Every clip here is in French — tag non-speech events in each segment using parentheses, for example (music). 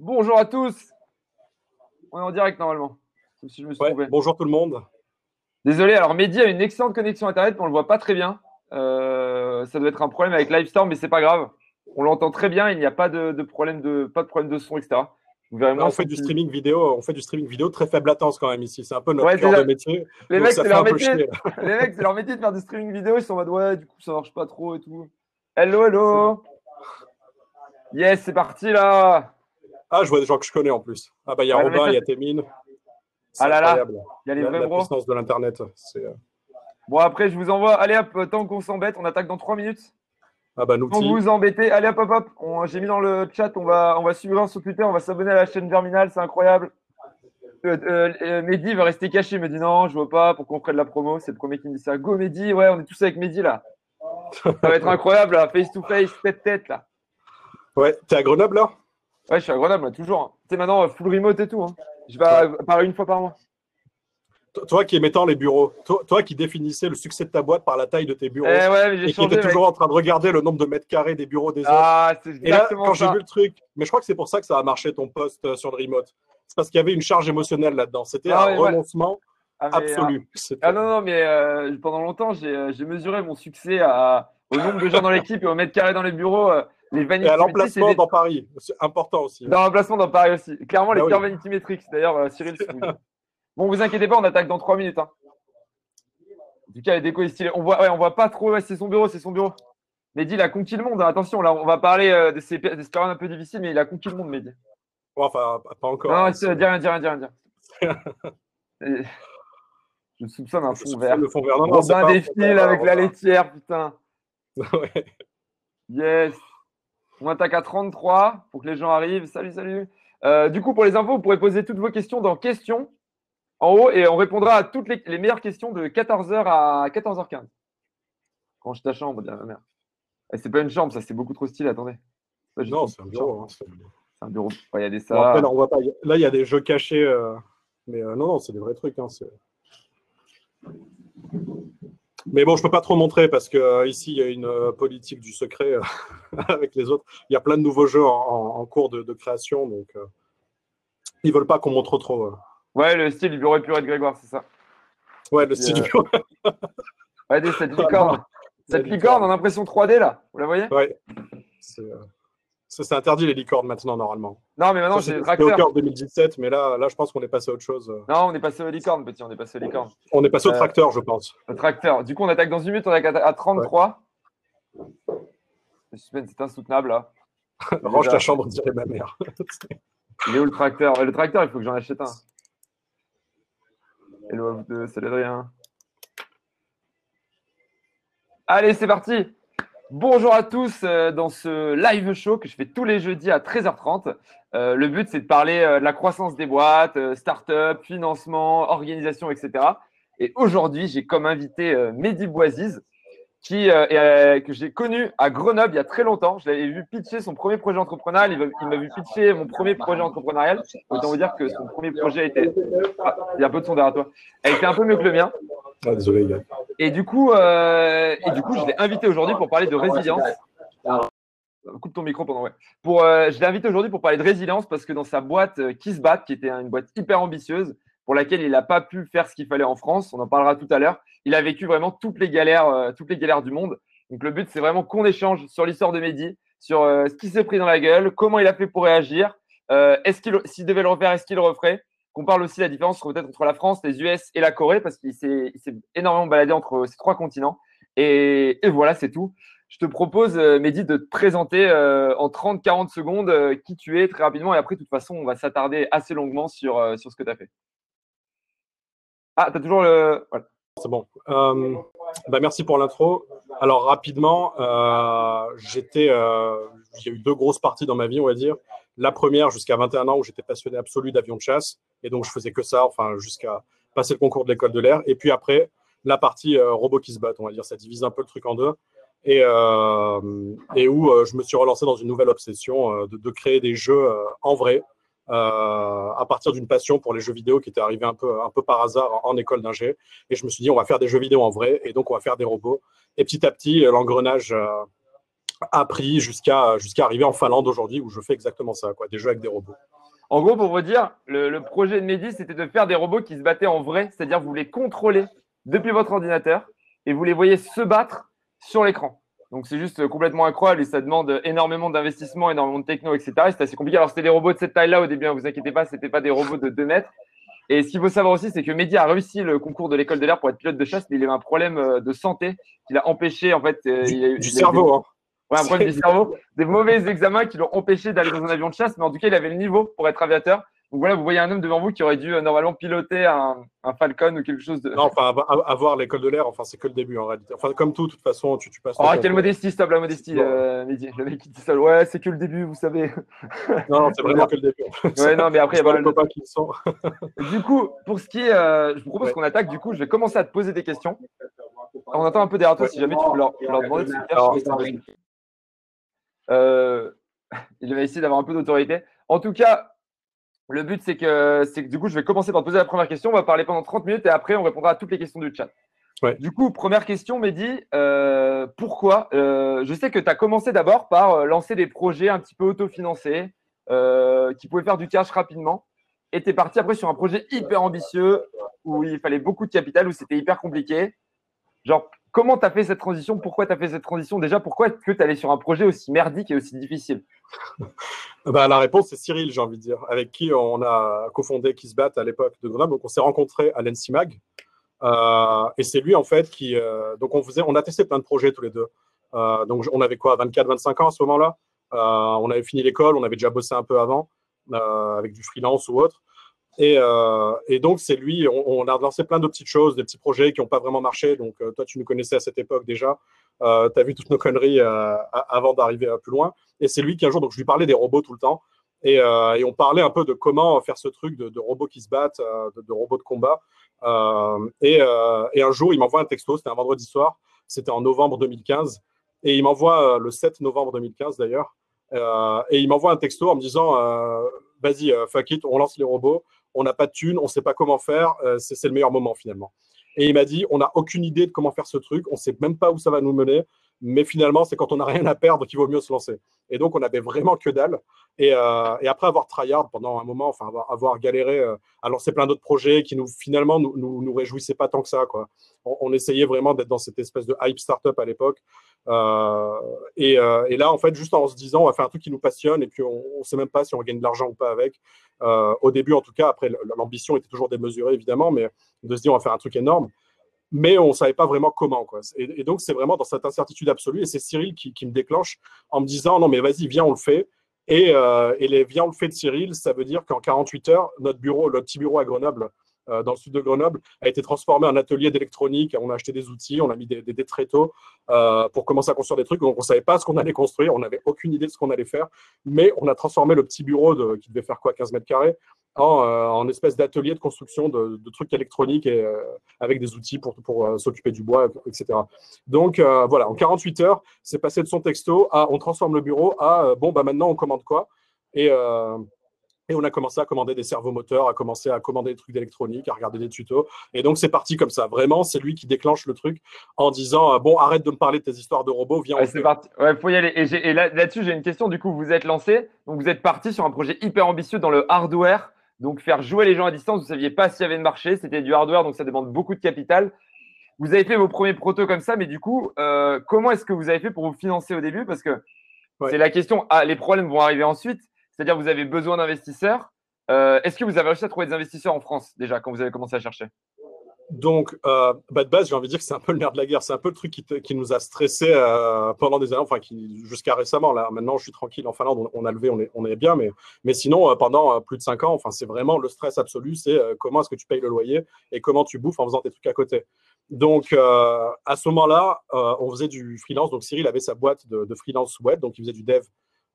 Bonjour à tous. On est en direct normalement. Si je me suis Ouais, bonjour tout le monde. Désolé, alors Mehdi a une excellente connexion internet, mais on le voit pas très bien. Euh, ça doit être un problème avec Livestorm, mais c'est pas grave. On l'entend très bien, il n'y a pas de, de problème de pas de problème de son, etc. Vous verrez on fait du streaming vidéo, on fait du streaming vidéo très faible latence quand même ici. C'est un peu notre Ouais, cœur de métier. Les mecs, c'est leur métier. chier. (laughs) Les mecs, c'est leur métier de faire du streaming vidéo. Ils sont en mode ouais, du coup ça marche pas trop et tout. Hello, hello. Yes, c'est parti là. Ah, je vois des gens que je connais en plus. Ah bah il y a Ouais, Robin, il y a Témine. Ah là là. Il y a les La, vrais la bros. puissance de l'internet. euh, Bon après, je vous envoie. Allez hop, tant qu'on s'embête, on attaque dans 3 minutes. Ah bah Sans Nouti. vous embêter, allez hop hop hop. J'ai mis dans le chat, on va on va suivre sur Twitter, on va s'abonner à la chaîne Germinal, c'est incroyable. Euh, euh, euh, Mehdi va rester caché, il me dit non, je vois pas, pour qu'on de la promo. C'est le premier qui me dit ça. Go Mehdi, ouais, on est tous avec Mehdi là. (laughs) Ça va être incroyable là, face to face, tête tête là. Ouais, t'es à Grenoble là? Ouais, je suis à Grenoble là, toujours. hein. Tu sais maintenant euh, full remote et tout. Hein. Je vais à Paris une fois par mois. Toi- Toi qui aimais tant les bureaux, toi, toi qui définissais le succès de ta boîte par la taille de tes Eh bureaux ouais, mais et qui était mec. toujours en train de regarder le nombre de mètres carrés des bureaux des autres. Ah, Et là, quand j'ai vu le truc, mais je crois que c'est pour ça que ça a marché ton poste euh, sur le remote. C'est parce qu'il y avait une charge émotionnelle là-dedans. C'était Ah un ouais, ouais. renoncement Ah, absolu. C'était- Ah non, non, mais euh, pendant longtemps, j'ai j'ai mesuré mon succès à, au nombre de gens dans (laughs) l'équipe et au mètre carré dans les bureaux. euh, les Et vanity à metrics, l'emplacement des- dans Paris, c'est important aussi. dans l'emplacement dans Paris aussi. Clairement, les oui. pires vanity metrics. D'ailleurs, euh, Cyril. Bon, vous inquiétez pas, on attaque dans 3 minutes. Hein. En tout cas, les déco est stylé. On voit, ouais, on voit pas trop. Ouais, c'est son bureau, c'est son bureau. Mehdi, il a conquis le monde. hein. Attention, là, on va parler euh, de ses, des périodes un peu difficiles, mais il a conquis le monde, Mehdi. Ouais, Enfin, pas encore. Non, hein, dis rien, dis rien, dis rien. dis rien. Et- (laughs) Je soupçonne un fond vert. le fond vert. Non, non, Robin défile avec la laitière, putain. (laughs) Ouais. Yes. On attaque à 33 pour que les gens arrivent. Salut, salut. Euh, du coup, pour les infos, vous pourrez poser toutes vos questions dans questions en haut et on répondra à toutes les, les meilleures questions de 14h à 14h15. Range ta chambre, dit ma mère. Eh, c'est pas une chambre, ça, c'est beaucoup trop stylé. Attendez. Non, une c'est un bureau. hein, c'est- un bureau. Il y a des Bon, après, ça. non, on voit pas. Là, il y a des jeux cachés. euh, Mais euh, non, non, c'est des vrais trucs. hein, Mais bon, je peux pas trop montrer parce que euh, ici, il y a une euh, politique du secret euh, (laughs) avec les autres. Il y a plein de nouveaux jeux en, cours de, de création, donc euh, ils veulent pas qu'on montre trop. euh. Ouais, le style du bureau épuré de Grégoire, c'est ça. Ouais, le style euh, du bureau. (laughs) Regardez cette licorne. Cette La licorne en impression 3D, là. Vous la voyez? Ouais. C'est euh, c'est- c'est interdit les licornes maintenant, normalement. Non, mais maintenant, j'ai le C'était c'était au tracteur. cœur 2017, mais là, là, je pense qu'on est passé à autre chose. Non, on est passé au licorne, petit. On est passé au licorne. On est passé au Euh, tracteur, je pense. Le tracteur. Du coup, on attaque dans une minute, on attaque à à 33. Le suspense est insoutenable là. (laughs) Range ta chambre, dirait ma mère. (laughs) Il est où le tracteur? Ouais, Le tracteur, il faut que j'en achète un. Hello à vous deux, salut Adrien. Allez, c'est parti. Bonjour à tous euh, dans ce live show que je fais tous les jeudis à 13h30. Euh, le but, c'est de parler euh, de la croissance des boîtes, start-up, financement, organisation, etc. Et aujourd'hui, j'ai comme invité Mehdi Boisiz, qui, que j'ai connu à Grenoble il y a très longtemps. Je l'avais vu pitcher son premier projet entrepreneurial. Il m'a- vu pitcher mon premier projet entrepreneurial. Autant vous dire que son premier projet a. Ah, il y a un peu de son derrière toi. A été un peu mieux que le mien. Ah, désolé, gars. Et du coup, euh, et du coup, je l'ai invité aujourd'hui pour parler de résilience. Coupe ton micro pendant ouais. Pour, euh, je l'ai invité aujourd'hui pour parler de résilience parce que dans sa boîte euh, qui qui était une boîte hyper ambitieuse, pour laquelle il n'a pas pu faire ce qu'il fallait en France, on en parlera tout à l'heure. Il a vécu vraiment toutes les galères, euh, toutes les galères du monde. Donc le but, c'est vraiment qu'on échange sur l'histoire de Mehdi, sur ce qui s'est pris dans la gueule, comment il a fait pour réagir, est-ce qu'il, s'il devait le refaire, est-ce qu'il le referait? Qu'on parle aussi de la différence peut-être entre la France, les US et la Corée, parce qu'il s'est, énormément baladé entre ces trois continents. Et, voilà, c'est tout. Je te propose, euh, Mehdi, de te présenter euh, en 30-40 secondes euh, qui tu es très rapidement. Et après, de toute façon, on va s'attarder assez longuement sur, euh, ce que tu as fait. Ah, tu as toujours le. C'est bon. Euh, bah, merci pour l'intro. Alors, rapidement, euh, j'étais, euh, eu deux grosses parties dans ma vie, on va dire. La première, jusqu'à 21 ans, où j'étais passionné absolu d'avion de chasse. Et donc, je faisais que ça, enfin, jusqu'à passer le concours de l'école de l'air. Et puis après, la partie euh, robot qui se battent, on va dire. Ça divise un peu le truc en deux. Et, euh, et où euh, je me suis relancé dans une nouvelle obsession euh, de, créer des jeux en vrai, à partir d'une passion pour les jeux vidéo qui était arrivée un peu, un peu par hasard en, en école d'ingé. Et je me suis dit, on va faire des jeux vidéo en vrai, et donc on va faire des robots. Et petit à petit, l'engrenage appris jusqu'à jusqu'à arriver en Finlande aujourd'hui où je fais exactement ça, quoi, des jeux avec des robots. En gros, pour vous dire, le, projet de Mehdi, c'était de faire des robots qui se battaient en vrai, c'est-à-dire vous les contrôlez depuis votre ordinateur et vous les voyez se battre sur l'écran. Donc c'est juste complètement incroyable et ça demande énormément d'investissement, énormément de techno, etc. C'est assez compliqué. Alors c'était des robots de cette taille-là au début, ne hein, vous inquiétez pas, ce n'était pas des robots de 2 mètres. Et ce qu'il faut savoir aussi, c'est que Mehdi a réussi le concours de l'école de l'air pour être pilote de chasse, mais il a eu un problème euh, de santé qui l'a empêché, en fait. Euh, du, du cerveau, hein. Ouais, un problème du cerveau, des mauvais examens qui l'ont empêché d'aller dans un avion de chasse, mais en tout cas, il avait le niveau pour être aviateur. Donc voilà, vous voyez un homme devant vous qui aurait dû euh, normalement piloter un, Falcon ou quelque chose de. Non, enfin, avoir l'école de l'air, enfin, c'est que le début en réalité. Enfin, comme tout, de toute façon, tu, tu passes. Oh, quelle modestie, stop la modestie, euh, Le mec qui dit ça, ouais, c'est que le début, vous savez. Non, c'est vraiment que le début. ouais, non, mais après, il y a pas le... qui sont. du coup, pour ce qui est. Euh, je vous propose qu'on attaque. Du coup, je vais commencer à te poser des questions. On attend un peu derrière toi si jamais tu peux leur, leur demander de se faire. Euh, (laughs) il va essayer d'avoir un peu d'autorité. En tout cas, le but, c'est que, c'est que du coup, je vais commencer par te poser la première question. On va parler pendant 30 minutes et après, on répondra à toutes les questions du chat. Du coup, première question, Mehdi, euh, pourquoi euh, Je sais que tu as commencé d'abord par euh, lancer des projets un petit peu autofinancés qui pouvaient faire du cash rapidement. Et tu es parti après sur un projet hyper ambitieux où il fallait beaucoup de capital, où c'était hyper compliqué. Genre, comment tu as fait cette transition? Pourquoi tu as fait cette transition? Déjà, pourquoi est-ce que tu allé sur un projet aussi merdique et aussi difficile? (laughs) Bah, La réponse, c'est Cyril, j'ai envie de dire, avec qui on a cofondé Kissbat à l'époque de Grenoble. Donc, on s'est rencontrés à l'ENSIMAG. Euh, et c'est lui, en fait, qui. Euh, donc, on, faisait, on a testé plein de projets tous les deux. Euh, donc, on avait quoi 24, 25 ans à ce moment-là? On avait fini l'école, on avait déjà bossé un peu avant, avec du freelance ou autre. Euh, et, donc, c'est lui, on, a lancé plein de petites choses, des petits projets qui n'ont pas vraiment marché. Donc, euh, toi, tu nous connaissais à cette époque déjà. Euh, tu as vu toutes nos conneries avant d'arriver plus loin. Et c'est lui qui, un jour, donc je lui parlais des robots tout le temps. Et, on parlait un peu de comment faire ce truc de, robots qui se battent, de, robots de combat. Et, et, un jour, il m'envoie un texto, c'était un vendredi soir, c'était en novembre 2015. Et il m'envoie le 7 novembre 2015 d'ailleurs. et il m'envoie un texto en me disant Vas-y, fuck it, on lance les robots on n'a pas de thunes, on ne sait pas comment faire, euh, c'est le meilleur moment finalement. Et il m'a dit, on n'a aucune idée de comment faire ce truc, on ne sait même pas où ça va nous mener, mais finalement, c'est quand on n'a rien à perdre qu'il vaut mieux se lancer. Et donc, on avait vraiment que dalle. Et, euh, après avoir tryhard pendant un moment, enfin, avoir, galéré euh, à lancer plein d'autres projets qui nous, finalement, nous, nous, réjouissaient pas tant que ça, quoi. On, essayait vraiment d'être dans cette espèce de hype startup à l'époque. et, là, en fait, juste en se disant, on va faire un truc qui nous passionne et puis on ne sait même pas si on gagne de l'argent ou pas avec. Euh, au début, en tout cas, après, l'ambition était toujours démesurée, évidemment, mais de se dire, on va faire un truc énorme. Mais on ne savait pas vraiment comment. Quoi. Et, donc, c'est vraiment dans cette incertitude absolue. Et c'est Cyril qui, me déclenche en me disant, non, mais vas-y, viens, on le fait. Et, euh, et les viens, on le fait de Cyril, ça veut dire qu'en 48 heures, notre bureau, notre petit bureau à Grenoble, euh, dans le sud de Grenoble, a été transformé en atelier d'électronique. On a acheté des outils, on a mis des, des, tréteaux euh, pour commencer à construire des trucs. Donc, on ne savait pas ce qu'on allait construire, on n'avait aucune idée de ce qu'on allait faire, mais on a transformé le petit bureau qui devait faire quoi, 15 mètres carrés, en, euh, espèce d'atelier de construction de, trucs électroniques avec des outils pour, pour s'occuper du bois, etc. Donc, voilà, en 48 heures, c'est passé de son texto à on transforme le bureau à bon, bah maintenant, on commande quoi? Et, et on a commencé à commander des servomoteurs, à commencer à commander des trucs d'électronique, à regarder des tutos. Et donc, c'est parti comme ça. Vraiment, c'est lui qui déclenche le truc en disant euh, Bon, arrête de me parler de tes histoires de robots, viens. Ouais, c'est parti. Ouais, faut y aller. Et, là-dessus, j'ai une question. Du coup, vous êtes lancé. Donc, vous êtes parti sur un projet hyper ambitieux dans le hardware. Donc, faire jouer les gens à distance. Vous ne saviez pas s'il y avait de marché. C'était du hardware, donc ça demande beaucoup de capital. Vous avez fait vos premiers protos comme ça, mais du coup, euh, comment est-ce que vous avez fait pour vous financer au début? Parce que c'est la question. Ah, les problèmes vont arriver ensuite. C'est-à-dire vous avez besoin d'investisseurs. Euh, est-ce que vous avez réussi à trouver des investisseurs en France déjà quand vous avez commencé à chercher? Donc, euh, bah, de base, j'ai envie de dire que c'est un peu le nerf de la guerre. C'est un peu le truc qui, nous a stressé euh, pendant des années, enfin, jusqu'à récemment. Là, maintenant, je suis tranquille en Finlande, on, a levé, on est, bien, mais, mais sinon, pendant plus de cinq ans, enfin, c'est vraiment le stress absolu. C'est comment est-ce que tu payes le loyer et comment tu bouffes en faisant tes trucs à côté. Donc, à ce moment-là, on faisait du freelance. Donc, Cyril avait sa boîte de, freelance web, donc il faisait du dev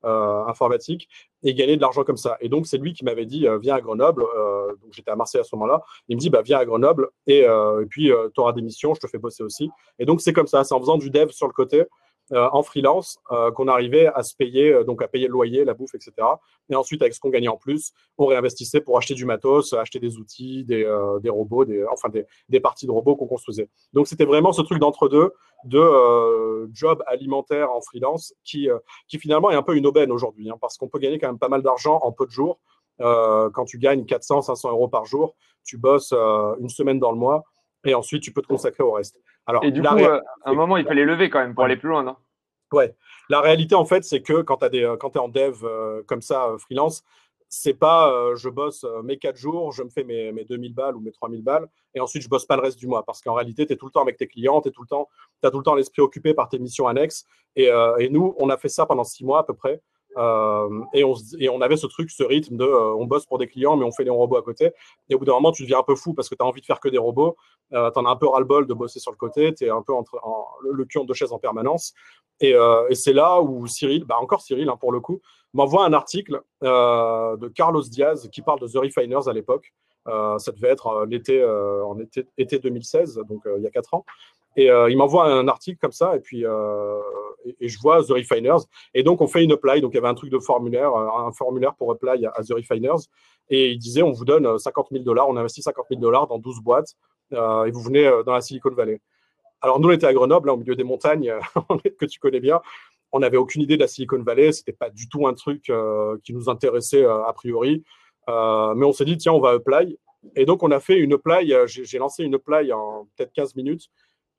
informatique et gagner de l'argent comme ça. Et donc, c'est lui qui m'avait dit euh, Viens à Grenoble. Euh, j'étais à Marseille à ce moment-là. Il me dit bah, Viens à Grenoble et, puis tu auras des missions, je te fais bosser aussi. Et donc, c'est comme ça. C'est en faisant du dev sur le côté euh, en freelance euh, qu'on arrivait à se payer, euh, donc à payer le loyer, la bouffe, etc. Et ensuite, avec ce qu'on gagnait en plus, on réinvestissait pour acheter du matos, acheter des outils, des, des robots, des, enfin des, des, parties de robots qu'on construisait. Donc c'était vraiment ce truc d'entre-deux de job alimentaire en freelance qui, qui finalement est un peu une aubaine aujourd'hui, hein, parce qu'on peut gagner quand même pas mal d'argent en peu de jours. quand tu gagnes 400, 500 euros par jour, tu bosses une semaine dans le mois et ensuite tu peux te consacrer au reste. Alors, et du coup, à un moment, il fallait lever quand même pour aller plus loin, non? Ouais. La réalité, en fait, c'est que quand tu es en dev euh, comme ça, euh, freelance, c'est pas euh, je bosse mes 4 jours, je me fais mes, mes 2000 balles ou mes 3000 balles, et ensuite je bosse pas le reste du mois. Parce qu'en réalité, tu es tout le temps avec tes clients, tu as tout le temps l'esprit occupé par tes missions annexes. Et, et, nous, on a fait ça pendant 6 mois à peu près. Et, on, et on avait ce truc, ce rythme de on bosse pour des clients, mais on fait des robots à côté. Et au bout d'un moment, tu deviens un peu fou parce que tu as envie de faire que des robots. tu en as un peu ras-le-bol de bosser sur le côté, tu es un peu entre, en, le cul en deux chaises en permanence. Euh, et, c'est là où Cyril, bah encore Cyril hein, pour le coup, m'envoie un article euh, de Carlos Diaz qui parle de The Refiners à l'époque. Euh, ça devait être l'été, en été, été, 2016, donc il y a quatre ans. Et il m'envoie un article comme ça, et puis et, je vois The Refiners. Et donc on fait une apply. Donc il y avait un truc de formulaire, un formulaire pour apply à, The Refiners. Et il disait on vous donne 50 000 dollars, on investit 50 000 dollars dans 12 boîtes, et vous venez dans la Silicon Valley. Alors, nous, on était à Grenoble, au milieu des montagnes (laughs) que tu connais bien. On n'avait aucune idée de la Silicon Valley. Ce n'était pas du tout un truc euh, qui nous intéressait euh, a priori. Euh, mais on s'est dit, tiens, on va apply. Et donc, on a fait une apply. J'ai lancé une apply en peut-être 15 minutes.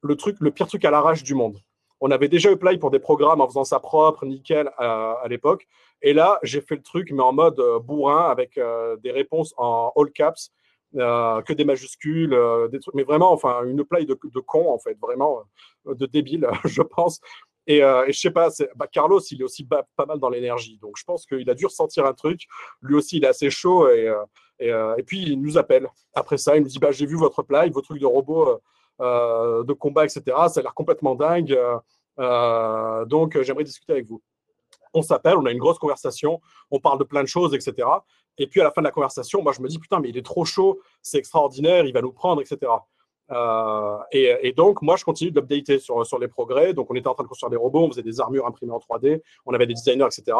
Le, truc, le pire truc à l'arrache du monde. On avait déjà apply pour des programmes en faisant ça propre, nickel, à, l'époque. Et là, j'ai fait le truc, mais en mode bourrin, avec des réponses en all caps. Euh, que des majuscules, euh, des trucs, mais vraiment, enfin, une play de, con, en fait, vraiment euh, de débile, (laughs) je pense. Et, et, je sais pas, bah, Carlos, il est aussi pas mal dans l'énergie. Donc, je pense qu'il a dû ressentir un truc. Lui aussi, il est assez chaud. Et, et, puis, il nous appelle. Après ça, il nous dit bah, J'ai vu votre play, vos trucs de robots de combat, etc. Ça a l'air complètement dingue. donc, j'aimerais discuter avec vous. On s'appelle, on a une grosse conversation, on parle de plein de choses, etc. Et puis à la fin de la conversation, moi je me dis putain, mais il est trop chaud, c'est extraordinaire, il va nous prendre, etc. Euh, et, donc, moi, je continue d'updater sur, sur les progrès. Donc, on était en train de construire des robots, on faisait des armures imprimées en 3D, on avait des designers, etc.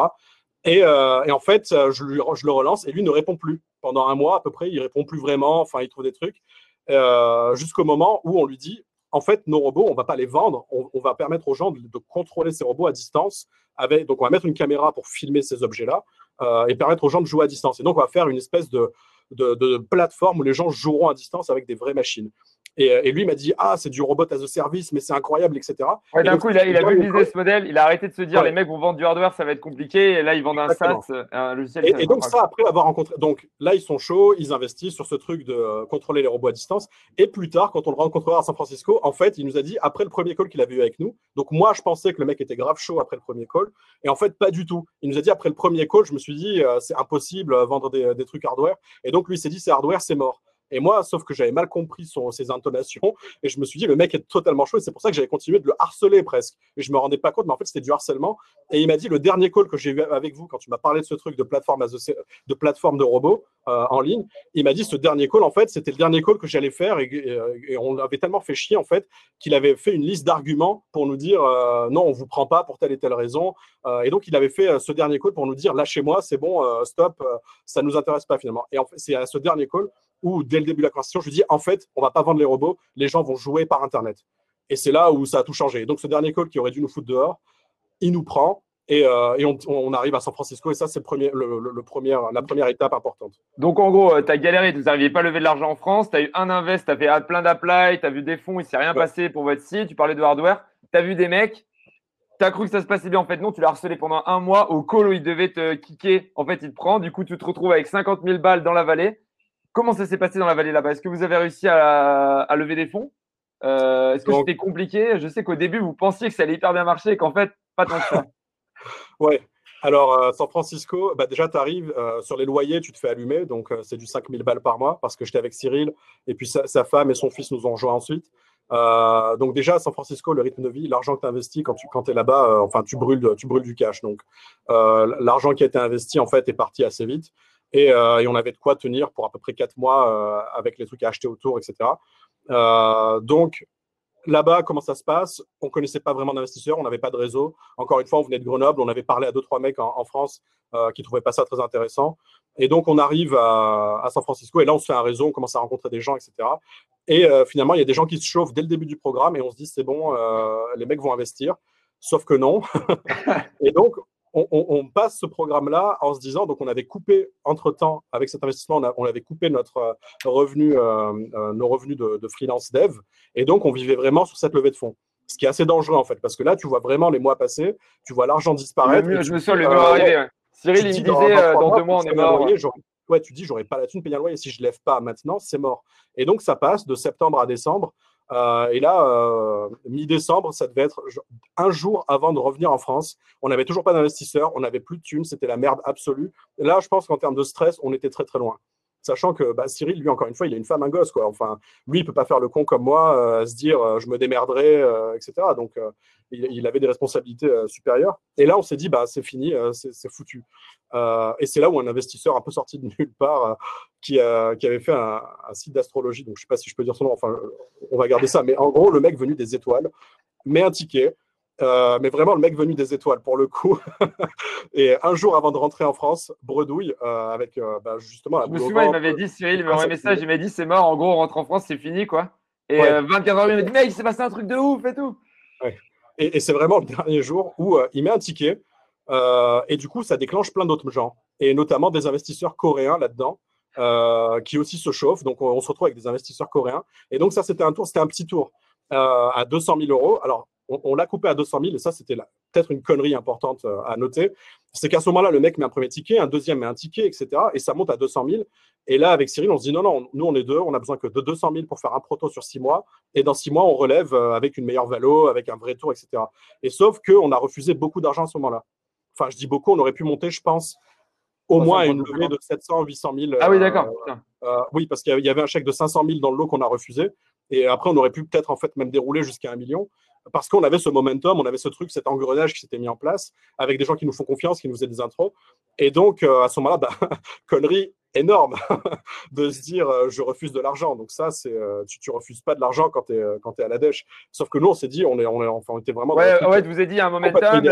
Euh, et, en fait, je, lui, je, le relance et lui ne répond plus. Pendant un mois à peu près, il répond plus vraiment, enfin, il trouve des trucs. Euh, jusqu'au moment où on lui dit en fait, nos robots, on ne va pas les vendre, on, va permettre aux gens de, contrôler ces robots à distance. Avec, donc, on va mettre une caméra pour filmer ces objets-là. Euh, et permettre aux gens de jouer à distance. Et donc, on va faire une espèce de, plateforme où les gens joueront à distance avec des vraies machines. Et, et lui m'a dit Ah, c'est du robot as a service, mais c'est incroyable, etc. D'un coup, il a, il a vu le business model, il a arrêté de se dire Les mecs vont vendre du hardware, ça va être compliqué. Et là, ils vendent un SaaS, un logiciel. Et, et donc, ça, après avoir rencontré. Donc là, ils sont chauds, ils investissent sur ce truc de euh, contrôler les robots à distance. Et plus tard, quand on le rencontrera à San Francisco, en fait, il nous a dit Après le premier call qu'il avait eu avec nous, donc moi, je pensais que le mec était grave chaud après le premier call. Et en fait, pas du tout. Il nous a dit Après le premier call, je me suis dit euh, C'est impossible, euh, vendre des, des trucs hardware. Et donc, lui, s'est dit c'est hardware, c'est mort. Et moi, sauf que j'avais mal compris ses intonations, (laughs) et je me suis dit, le mec est totalement chaud, et c'est pour ça que j'avais continué de le harceler presque. Et je me rendais pas compte, mais en fait, c'était du harcèlement. Et il m'a dit, le dernier call que j'ai eu avec vous, quand tu m'as parlé de ce truc de plateforme, de, plateforme de robots euh, en ligne, il m'a dit, ce dernier call, en fait, c'était le dernier call que j'allais faire, et, on avait tellement fait chier, en fait, qu'il avait fait une liste d'arguments pour nous dire, euh, non, on vous prend pas pour telle et telle raison. Euh, et donc, il avait fait ce dernier call pour nous dire, lâchez-moi, c'est bon, stop, ça nous intéresse pas finalement. Et en fait, c'est à ce dernier call où, dès le début de la conversation, je lui dis en fait, on va pas vendre les robots, les gens vont jouer par Internet. Et c'est là où ça a tout changé. Donc, ce dernier call qui aurait dû nous foutre dehors, il nous prend et, euh, on, arrive à San Francisco. Et ça, c'est le premier, le, premier, la première étape importante. Donc, en gros, euh, tu as galéré, tu n'arrivais pas à lever de l'argent en France, tu as eu un invest, tu as fait plein d'apply, tu as vu des fonds, il ne s'est rien passé pour votre site, tu parlais de hardware, tu as vu des mecs. Tu as cru que ça se passait bien, en fait, non, tu l'as harcelé pendant un mois au call où il devait te kicker. En fait, il te prend, du coup, tu te retrouves avec 50 000 balles dans la vallée. Comment ça s'est passé dans la vallée là-bas? Est-ce que vous avez réussi à, lever des fonds? Euh, Est-ce que c'était compliqué? Je sais qu'au début, vous pensiez que ça allait hyper bien marcher et qu'en fait, pas tant que ça. (laughs) ouais. Alors, euh, San Francisco, bah, déjà, tu arrives euh, sur les loyers, tu te fais allumer. Donc, c'est du 5000 balles par mois parce que j'étais avec Cyril et puis sa, femme et son fils nous ont rejoint ensuite. donc, déjà, à San Francisco, le rythme de vie, l'argent que tu investis quand tu quand es là-bas, enfin, tu brûles, tu brûles du cash. Donc, l'argent qui a été investi, en fait, est parti assez vite. Euh, et, on avait de quoi tenir pour à peu près quatre mois euh, avec les trucs à acheter autour, etc. Euh, donc, Là-bas, comment ça se passe? On ne connaissait pas vraiment d'investisseurs, on n'avait pas de réseau. Encore une fois, on venait de Grenoble, on avait parlé à deux, trois mecs en, France qui ne trouvaient pas ça très intéressant. Et donc, on arrive à, San Francisco et là, on se fait un réseau, on commence à rencontrer des gens, etc. Et finalement, il y a des gens qui se chauffent dès le début du programme et on se dit, c'est bon, les mecs vont investir. Sauf que non. (laughs) et donc, on, passe ce programme-là en se disant, donc on avait coupé entre-temps, avec cet investissement, on, avait coupé notre euh, revenu, euh, euh, nos revenus de, freelance dev, et donc on vivait vraiment sur cette levée de fonds. Ce qui est assez dangereux en fait, parce que là, tu vois vraiment les mois passer, tu vois l'argent disparaître. je me souviens, le mot arriver. Cyril, il me disait, dans, deux mois, on est mort. ouais, tu dis, j'aurais pas la thune payer un loyer. Si je lève pas maintenant, c'est mort. Et donc, ça passe de septembre à décembre. Euh, et là, euh, mi-décembre, ça devait être un jour avant de revenir en France. On n'avait toujours pas d'investisseurs, on n'avait plus de thunes, c'était la merde absolue. Là, je pense qu'en termes de stress, on était très très loin. Sachant que bah, Cyril, lui, encore une fois, il a une femme, un gosse. Quoi. Enfin, lui, il peut pas faire le con comme moi, euh, se dire je me démerderai, etc. Donc, il, avait des responsabilités supérieures. Et là, on s'est dit, bah, c'est fini, c'est foutu. et c'est là où un investisseur un peu sorti de nulle part, qui, qui, avait fait un, site d'astrologie, donc je sais pas si je peux dire son nom, enfin, on va garder ça, mais en gros, le mec venu des étoiles met un ticket. Mais vraiment, le mec venu des étoiles, pour le coup. (laughs) et un jour avant de rentrer en France, bredouille avec bah, justement la Je me souviens, il m'avait dit, Cyril, il m'a envoyé un message, il m'a dit, c'est mort, en gros, on rentre en France, c'est fini, quoi. Et 24 heures, il m'a dit, mec, il s'est passé un truc de ouf et tout. Ouais. Et, c'est vraiment le dernier jour où euh, il met un ticket. Euh, et du coup, ça déclenche plein d'autres gens, et notamment des investisseurs coréens là-dedans, euh, qui aussi se chauffent. Donc, on, se retrouve avec des investisseurs coréens. Et donc, ça, c'était un tour, c'était un petit tour à 200 000 euros. Alors, on, l'a coupé à 200 000, et ça, c'était peut-être une connerie importante à noter. C'est qu'à ce moment-là, le mec met un premier ticket, un deuxième met un ticket, etc. Et ça monte à 200 000. Et là, avec Cyril, on se dit non, non, nous, on est deux, on a besoin que de 200 000 pour faire un proto sur six mois. Et dans six mois, on relève euh, avec une meilleure valo, avec un vrai tour, etc. Et sauf qu'on a refusé beaucoup d'argent à ce moment-là. Enfin, je dis beaucoup, on aurait pu monter, je pense, au moins à une levée de 700, 800 000. Ah oui, d'accord. Euh, euh, oui, parce qu'il y avait un chèque de 500 000 dans le lot qu'on a refusé. Et après, on aurait pu peut-être en fait même dérouler jusqu'à un million parce qu'on avait ce momentum, on avait ce truc, cet engrenage qui s'était mis en place avec des gens qui nous font confiance, qui nous faisaient des intros. Et donc, à ce moment-là, bah, (laughs) connerie énorme (laughs) de se dire euh, je refuse de l'argent. Donc ça, c'est euh, tu, tu refuses pas de l'argent quand tu es, euh, es à la dèche. Sauf que nous, on s'est dit, on est, on est, enfin, on était vraiment. Ouais, ouais, vous ai dit un momentum.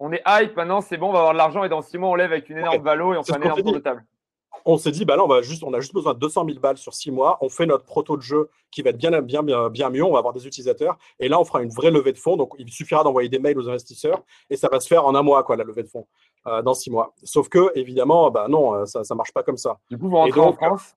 on est hype maintenant, c'est bon, on va avoir de l'argent et dans six mois, on lève avec une énorme valo et on fait un énorme tour de table. On s'est dit, bah là, on, va juste, on a juste besoin de 200 000 balles sur six mois. On fait notre proto de jeu qui va être bien, bien, bien, bien mieux. On va avoir des utilisateurs. Et là, on fera une vraie levée de fonds. Donc, il suffira d'envoyer des mails aux investisseurs et ça va se faire en un mois, quoi, la levée de fonds. Euh, dans six mois. Sauf que, évidemment, bah non, euh, ça ne marche pas comme ça. Du coup, vous rentrez en France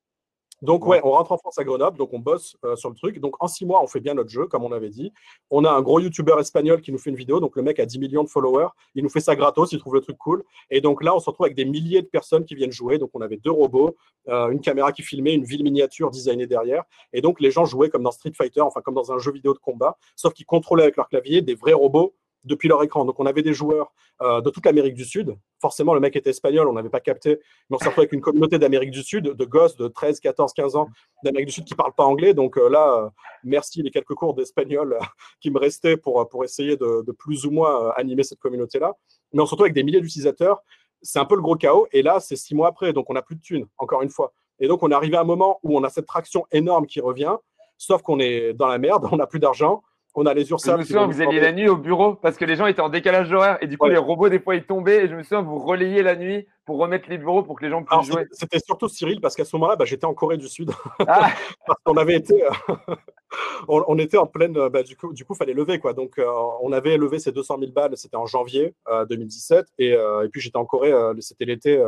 donc, ouais, on rentre en France à Grenoble, donc on bosse euh, sur le truc. Donc, en six mois, on fait bien notre jeu, comme on avait dit. On a un gros youtubeur espagnol qui nous fait une vidéo. Donc, le mec a 10 millions de followers. Il nous fait ça gratos, il trouve le truc cool. Et donc, là, on se retrouve avec des milliers de personnes qui viennent jouer. Donc, on avait deux robots, une caméra qui filmait, une ville miniature designée derrière. Et donc, les gens jouaient comme dans Street Fighter, enfin, comme dans un jeu vidéo de combat, sauf qu'ils contrôlaient avec leur clavier des vrais robots depuis leur écran. Donc, on avait des joueurs euh, de toute l'Amérique du Sud. Forcément, le mec était espagnol, on n'avait pas capté, mais on s'est retrouvé avec une communauté d'Amérique du Sud, de gosses de 13, 14, 15 ans d'Amérique du Sud qui ne parlent pas anglais. Donc euh, là, euh, merci les quelques cours d'espagnol (laughs) qui me restaient pour, pour essayer de, plus ou moins animer cette communauté-là. Mais on se retrouve avec des milliers d'utilisateurs. C'est un peu le gros chaos. Et là, c'est six mois après, donc on n'a plus de thunes, encore une fois. Et donc, on est arrivé à un moment où on a cette traction énorme qui revient, sauf qu'on est dans la merde, (laughs) on n'a plus d'argent on a les URSAF. Je me souviens, vous alliez la nuit au bureau parce que les gens étaient en décalage horaire et du coup, les robots, des fois, ils tombaient. Et je me souviens, vous relayez la nuit pour remettre les bureaux pour que les gens puissent jouer. C'était surtout Cyril parce qu'à ce moment-là, bah, j'étais en Corée du Sud. (laughs) Ah. parce qu'on avait été. Euh, (laughs) on, était en pleine. Bah, du coup, du coup, fallait lever quoi. Donc, euh, on avait levé ces 200 000 balles. C'était en janvier 2017 et, et, puis j'étais en Corée. c'était l'été,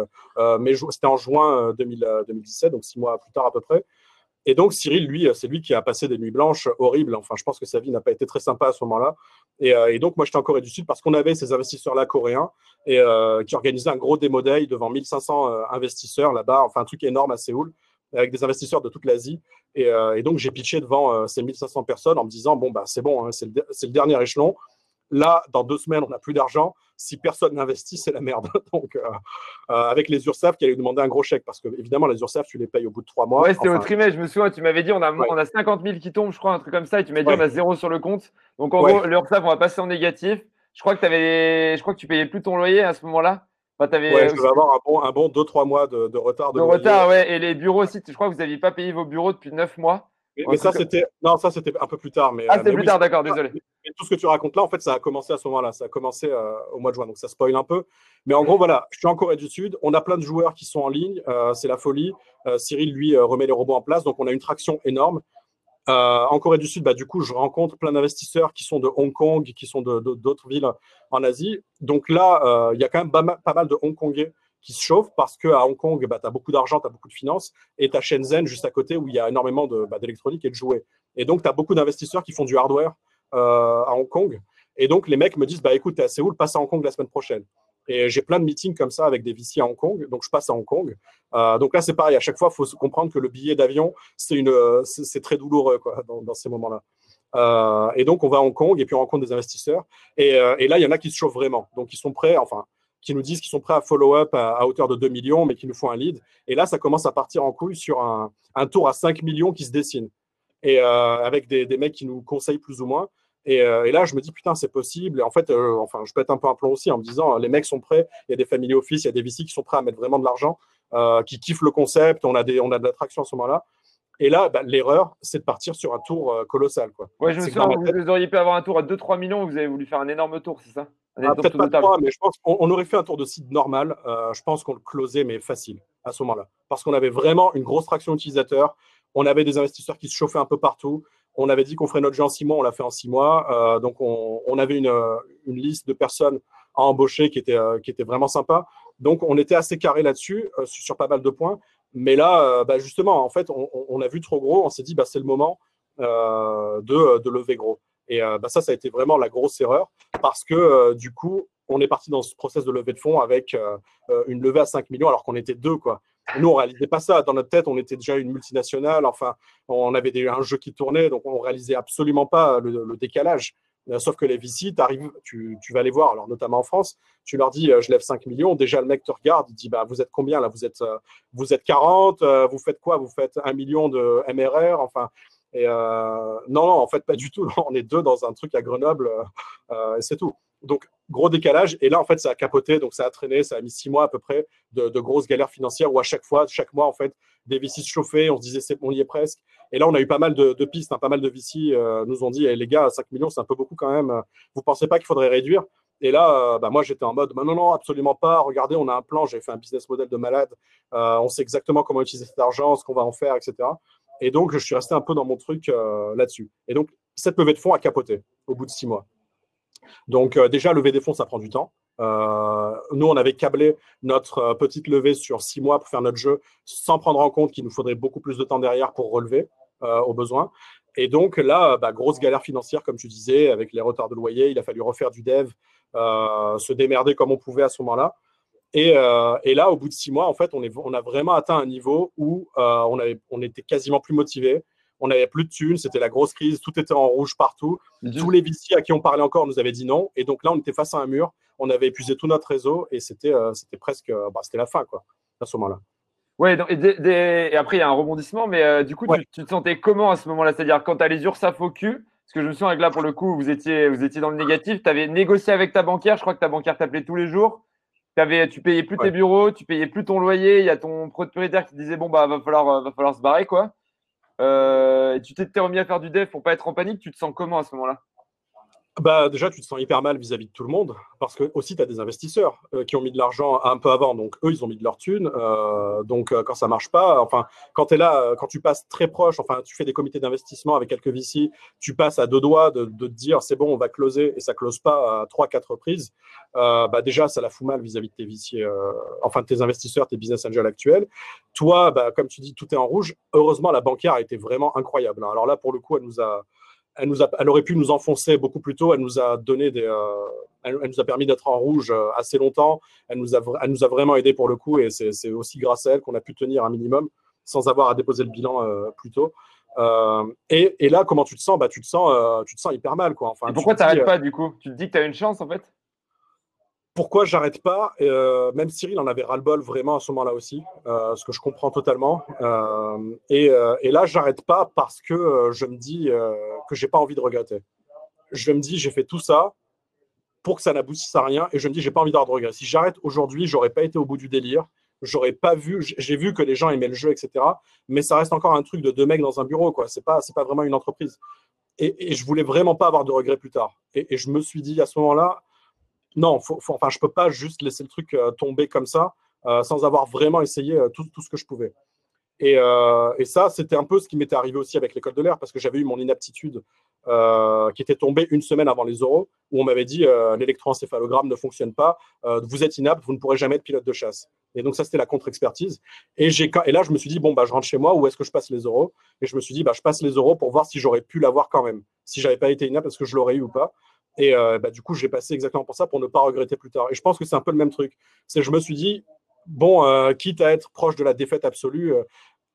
mais c'était en juin 2017, donc six mois plus tard à peu près. Et donc, Cyril, lui, c'est lui qui a passé des nuits blanches horribles. Enfin, je pense que sa vie n'a pas été très sympa à ce moment-là. Et, euh, donc, moi, j'étais en Corée du Sud parce qu'on avait ces investisseurs-là coréens et euh, qui organisaient un gros démo day devant 1500 euh, investisseurs là-bas. Enfin, un truc énorme à Séoul avec des investisseurs de toute l'Asie. Et, donc, j'ai pitché devant ces 1500 personnes en me disant, bon, bah, c'est bon, hein, c'est le, dernier échelon. Là, dans deux semaines, on n'a plus d'argent. Si personne n'investit, c'est la merde. (laughs) Donc, euh, euh, avec les URSAF qui allaient demander un gros chèque, parce que évidemment, les URSAF, tu les payes au bout de trois mois. Ouais, c'était au trimestre. Je me souviens, tu m'avais dit, on a, on a 50 000 qui tombent, je crois, un truc comme ça. Et tu m'as dit, on a zéro sur le compte. Donc, en gros, l'URSAF, on va passer en négatif. Je crois que, avais, je crois que tu payais plus ton loyer à ce moment-là. Enfin, ouais, je vais avoir un bon, un bon 2-3 mois de, retard. De, retard, ouais. Et les bureaux aussi, je crois que vous n'aviez pas payé vos bureaux depuis 9 mois. Mais, ça, c'était non, ça c'était un peu plus tard. Mais, ah, c'était plus tard, d'accord, désolé. Tout ce que tu racontes là, en fait, ça a commencé à ce moment-là. Ça a commencé au mois de juin, donc ça spoil un peu. Mais en gros, voilà, je suis en Corée du Sud. On a plein de joueurs qui sont en ligne. c'est la folie. Cyril, lui, remet les robots en place, donc on a une traction énorme. Euh, en Corée du Sud, bah, du coup, je rencontre plein d'investisseurs qui sont de Hong Kong, qui sont d'autres villes en Asie. Donc là, euh, il y a quand même pas mal de Hongkongais qui se chauffent parce qu'à Hong Kong, bah, tu as beaucoup d'argent, tu as beaucoup de finances, et tu as Shenzhen juste à côté où il y a énormément bah, d'électronique et de jouets. Et donc, tu as beaucoup d'investisseurs qui font du hardware euh, à Hong Kong. Et donc, les mecs me disent, bah, écoute, tu es à Séoul, passe à Hong Kong la semaine prochaine. Et j'ai plein de meetings comme ça avec des VC à Hong Kong. Donc, je passe à Hong Kong. Euh, donc là, c'est pareil. À chaque fois, il faut comprendre que le billet d'avion, c'est une, très douloureux quoi, dans, ces moments-là. Euh, et donc, on va à Hong Kong et puis on rencontre des investisseurs. Et, euh, et là, il y en a qui se chauffent vraiment. Donc, ils sont prêts, enfin, qui nous disent qu'ils sont prêts à follow-up à, hauteur de 2 millions, mais qu'il nous faut un lead. Et là, ça commence à partir en couille sur un, un tour à 5 millions qui se dessine. Et avec des, des, mecs qui nous conseillent plus ou moins. Euh, et, là, je me dis, putain, c'est possible. Et en fait, euh, enfin, je pète un peu un plomb aussi en me disant, les mecs sont prêts. Il y a des family office, il y a des VC qui sont prêts à mettre vraiment de l'argent, euh, qui kiffent le concept. On a, des, on a de l'attraction à ce moment-là. Et là, bah, l'erreur, c'est de partir sur un tour colossal. Quoi. Ouais, je me souviens, vous, auriez pu avoir un tour à 2-3 millions, vous avez voulu faire un énorme tour, c'est ça? Ah, Peut-être pas 3, mais je pense qu'on aurait fait un tour de site normal. je pense qu'on le closait, mais facile à ce moment-là. Parce qu'on avait vraiment une grosse traction utilisateur. On avait des investisseurs qui se chauffaient un peu partout. On avait dit qu'on ferait notre jeu en six mois, on l'a fait en six mois. Euh, donc, on, avait une, liste de personnes à embaucher qui était, euh, qui était vraiment sympa. Donc, on était assez carré là-dessus, euh, sur pas mal de points. Mais là, bah, justement, en fait, on, a vu trop gros. On s'est dit, bah, c'est le moment de, lever gros. Et bah, ça, ça a été vraiment la grosse erreur parce que du coup, on est parti dans ce process de levée de fonds avec une levée à 5 millions alors qu'on était deux. Quoi. Nous, on réalisait pas ça. Dans notre tête, on était déjà une multinationale. Enfin, on avait déjà un jeu qui tournait, donc on réalisait absolument pas le, décalage. Euh, sauf que les VC, tu, tu, vas les voir, alors notamment en France, tu leur dis euh, je lève 5 millions, déjà le mec te regarde, il dit bah, vous êtes combien là? Vous êtes, euh, vous êtes 40, vous faites quoi? Vous faites un million de MRR Enfin, et non, non, en fait, pas du tout. (laughs) On est deux dans un truc à Grenoble et c'est tout. Donc, gros décalage. Et là, en fait, ça a capoté. Donc, ça a traîné. Ça a mis six mois à peu près de, grosses galères financières où à chaque fois, chaque mois, en fait, des VC se chauffaient. On se disait, on y est presque. Et là, on a eu pas mal de, pistes. Hein, pas mal de VC euh, nous ont dit, eh, les gars, 5 millions, c'est un peu beaucoup quand même. Vous pensez pas qu'il faudrait réduire? Et là, euh, bah, moi, j'étais en mode, bah, non, non, absolument pas. Regardez, on a un plan. J'ai fait un business model de malade. Euh, on sait exactement comment utiliser cet argent, ce qu'on va en faire, etc. Et donc, je suis resté un peu dans mon truc là-dessus. Et donc, cette levée de fonds a capoté au bout de six mois. Donc euh, déjà, lever des fonds, ça prend du temps. Euh, nous, on avait câblé notre euh, petite levée sur six mois pour faire notre jeu, sans prendre en compte qu'il nous faudrait beaucoup plus de temps derrière pour relever au besoin. Et donc là, bah, grosse galère financière, comme tu disais, avec les retards de loyer, il a fallu refaire du dev, se démerder comme on pouvait à ce moment-là. Et, là, au bout de six mois, en fait, on, a vraiment atteint un niveau où on, on était quasiment plus motivé on n'avait plus de thunes, c'était la grosse crise, tout était en rouge partout. Tous les VC à qui on parlait encore nous avaient dit non. Et donc là, on était face à un mur, on avait épuisé tout notre réseau et c'était euh, presque euh, bah, c'était la fin quoi, à ce moment-là. Ouais, et, après, il y a un rebondissement, mais euh, du coup, tu, te sentais comment à ce moment-là? C'est-à-dire, quand tu as les URSAF au cul, parce que je me souviens que là, pour le coup, vous étiez, vous étiez dans le négatif, tu avais négocié avec ta banquière, je crois que ta banquière t'appelait tous les jours, avais, tu payais plus tes bureaux, tu payais plus ton loyer, il y a ton propriétaire qui te disait, bon, bah, va falloir, va falloir se barrer, quoi. Euh, tu t'es remis à faire du dev pour pas être en panique. Tu te sens comment à ce moment-là? Bah, déjà, tu te sens hyper mal vis-à-vis de tout le monde, parce que aussi, tu as des investisseurs euh, qui ont mis de l'argent un peu avant, donc eux, ils ont mis de leur thune. Euh, donc, quand ça marche pas, enfin, quand tu es là, quand tu passes très proche, enfin, tu fais des comités d'investissement avec quelques VC, tu passes à deux doigts de, te dire c'est bon, on va closer, et ça close pas à trois, quatre reprises, bah, déjà, ça la fout mal vis-à-vis de tes VC, enfin, de tes investisseurs, tes business angels actuels. Toi, bah, comme tu dis, tout est en rouge. Heureusement, la banquière a été vraiment incroyable. Alors là, pour le coup, elle nous a elle, nous a, elle aurait pu nous enfoncer beaucoup plus tôt. Elle nous a donné des, euh, elle, nous a permis d'être en rouge euh, assez longtemps. Elle nous a, elle nous a vraiment aidé pour le coup, et c'est aussi grâce à elle qu'on a pu tenir un minimum sans avoir à déposer le bilan euh, plus tôt. Et, et, là, comment tu te sens? Bah, tu te sens, tu te sens hyper mal, quoi. Enfin, pourquoi tu n'arrêtes pas du coup? Tu te dis que tu as une chance en fait? Pourquoi j'arrête pas euh, Même Cyril en avait ras-le-bol vraiment à ce moment-là aussi, euh, ce que je comprends totalement. Euh, et, là, j'arrête pas parce que je me dis que j'ai pas envie de regretter. Je me dis, j'ai fait tout ça pour que ça n'aboutisse à rien, et je me dis, j'ai pas envie d'avoir de regrets. Si j'arrête aujourd'hui, j'aurais pas été au bout du délire. j'aurais pas vu. J'ai vu que les gens aimaient le jeu, etc. Mais ça reste encore un truc de deux mecs dans un bureau, quoi. C'est pas, c'est pas vraiment une entreprise. Et, et, je voulais vraiment pas avoir de regrets plus tard. Et, je me suis dit à ce moment-là, non, faut, enfin, je peux pas juste laisser le truc euh, tomber comme ça euh, sans avoir vraiment essayé euh, tout, ce que je pouvais. Et, ça, c'était un peu ce qui m'était arrivé aussi avec l'école de l'air parce que j'avais eu mon inaptitude qui était tombée une semaine avant les euros où on m'avait dit l'électroencéphalogramme ne fonctionne pas, vous êtes inapte, vous ne pourrez jamais être pilote de chasse. Et donc, ça, c'était la contre-expertise. Et, et là, je me suis dit, bon, bah, je rentre chez moi, où est-ce que je passe les euros Et je me suis dit, bah, je passe les euros pour voir si j'aurais pu l'avoir quand même. Si j'avais pas été inapte, est-ce que je l'aurais eu ou pas? Et euh, bah, du coup, j'ai passé exactement pour ça, pour ne pas regretter plus tard. Et je pense que c'est un peu le même truc. C'est je me suis dit, bon, euh, quitte à être proche de la défaite absolue, euh,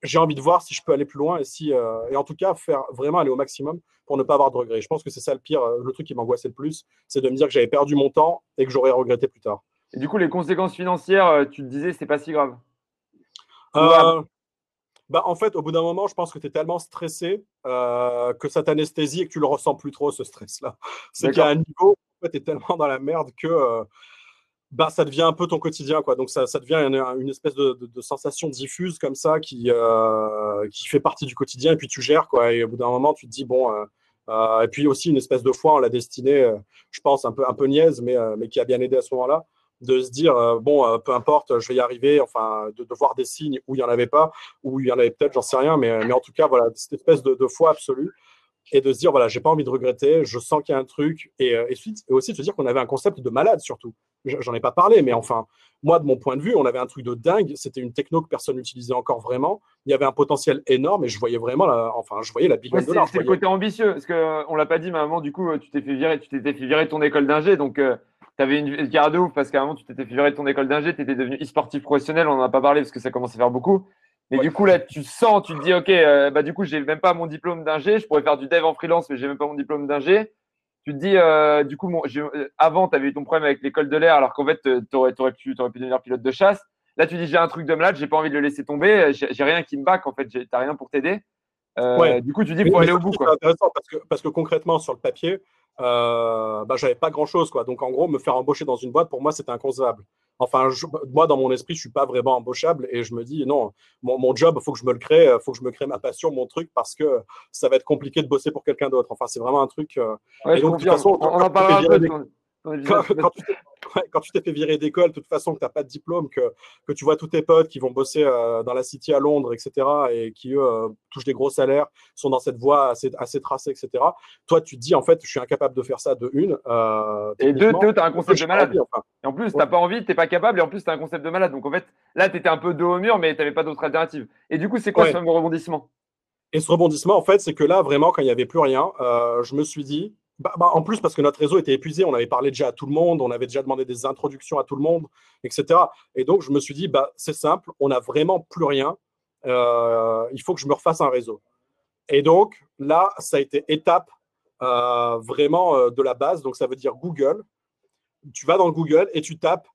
j'ai envie de voir si je peux aller plus loin et, si, et en tout cas, faire vraiment aller au maximum pour ne pas avoir de regrets. Je pense que c'est ça le pire, le truc qui m'angoissait le plus, c'est de me dire que j'avais perdu mon temps et que j'aurais regretté plus tard. Et du coup, les conséquences financières, tu te disais, c'est pas si grave? Euh, bah, En fait, au bout d'un moment, je pense que tu es tellement stressé euh, que ça t'anesthésie et que tu le ressens plus trop, ce stress-là. (laughs) C'est qu'à un niveau, en fait, tu es tellement dans la merde que bah, ça devient un peu ton quotidien. Quoi. Donc, ça, ça devient une, espèce de, sensation diffuse comme ça qui, qui fait partie du quotidien et puis tu gères. Quoi. Et au bout d'un moment, tu te dis, bon. et puis aussi une espèce de foi en la destinée, je pense, un peu, un peu niaise, mais, mais qui a bien aidé à ce moment-là de se dire euh, bon, euh, peu importe, je vais y arriver, enfin, de, voir des signes où il n'y en avait pas, où il y en avait peut-être, j'en sais rien, mais, mais en tout cas, voilà, cette espèce de, foi absolue et de se dire voilà, j'ai pas envie de regretter, je sens qu'il y a un truc, et, euh, et, aussi de se dire qu'on avait un concept de malade surtout. J'en ai pas parlé, mais enfin, moi, de mon point de vue, on avait un truc de dingue. C'était une techno que personne n'utilisait encore vraiment. Il y avait un potentiel énorme et je voyais vraiment, la, enfin, je voyais la big ouais, C'est le côté ambitieux, parce qu'on l'a pas dit, mais à un moment, du coup, tu t'es fait virer, tu t'étais fait virer ton école d'ingé, donc tu avais une carrière de ouf parce qu'à un moment, tu t'étais fait virer de ton école d'ingé, tu étais devenu e-sportif professionnel, on n'en a pas parlé parce que ça commence à faire beaucoup. Mais du coup, là, tu sens, tu te dis, OK, euh, bah, du coup, j'ai même pas mon diplôme d'ingé, je pourrais faire du dev en freelance, mais j'ai même pas mon diplôme d'ingé. Tu te dis, euh, du coup, euh, avant, tu avais eu ton problème avec l'école de l'air, alors qu'en fait, tu aurais, aurais, pu, aurais pu devenir pilote de chasse. Là, tu dis, j'ai un truc de malade, j'ai pas envie de le laisser tomber, j'ai rien qui me back, en fait, t'as rien pour t'aider. Du coup, tu dis, il faut aller au bout. C'est intéressant parce que, parce que concrètement, sur le papier, euh, bah, j'avais pas grand chose. Quoi. Donc, en gros, me faire embaucher dans une boîte, pour moi, c'était inconcevable. Enfin, moi, dans mon esprit, je suis pas vraiment embauchable et je me dis, non, mon, mon job, faut que je me le crée, il faut que je me crée ma passion, mon truc, parce que ça va être compliqué de bosser pour quelqu'un d'autre. Enfin, c'est vraiment un truc. Euh, et donc, de toute façon, on, en parlera (laughs) un peu. Quand, quand (laughs) tu t'es fait virer d'école, de toute façon, que tu n'as pas de diplôme, que, que tu vois tous tes potes qui vont bosser euh, dans la City à Londres, etc., et qui, eux, euh, touchent des gros salaires, sont dans cette voie assez, assez tracée, etc., toi, tu te dis, en fait, je suis incapable de faire ça de une. Euh, et deux, tu as un concept de malade. Et en plus, tu n'as pas envie, tu n'es pas capable, et en plus, tu as un concept de malade. Donc, en fait, là, tu étais un peu dos au mur, mais tu n'avais pas d'autre alternative. Et du coup, c'est quoi ce rebondissement? Et ce rebondissement, en fait, c'est que là, vraiment, quand il n'y avait plus rien, je me suis dit, bah, bah, en plus, parce que notre réseau était épuisé, on avait parlé déjà à tout le monde, on avait déjà demandé des introductions à tout le monde, etc. Et donc, je me suis dit, bah, c'est simple, on n'a vraiment plus rien, euh, il faut que je me refasse un réseau. Et donc, là, ça a été étape euh, vraiment euh, de la base, donc ça veut dire Google. Tu vas dans Google et tu tapes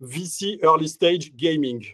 VC Early Stage Gaming.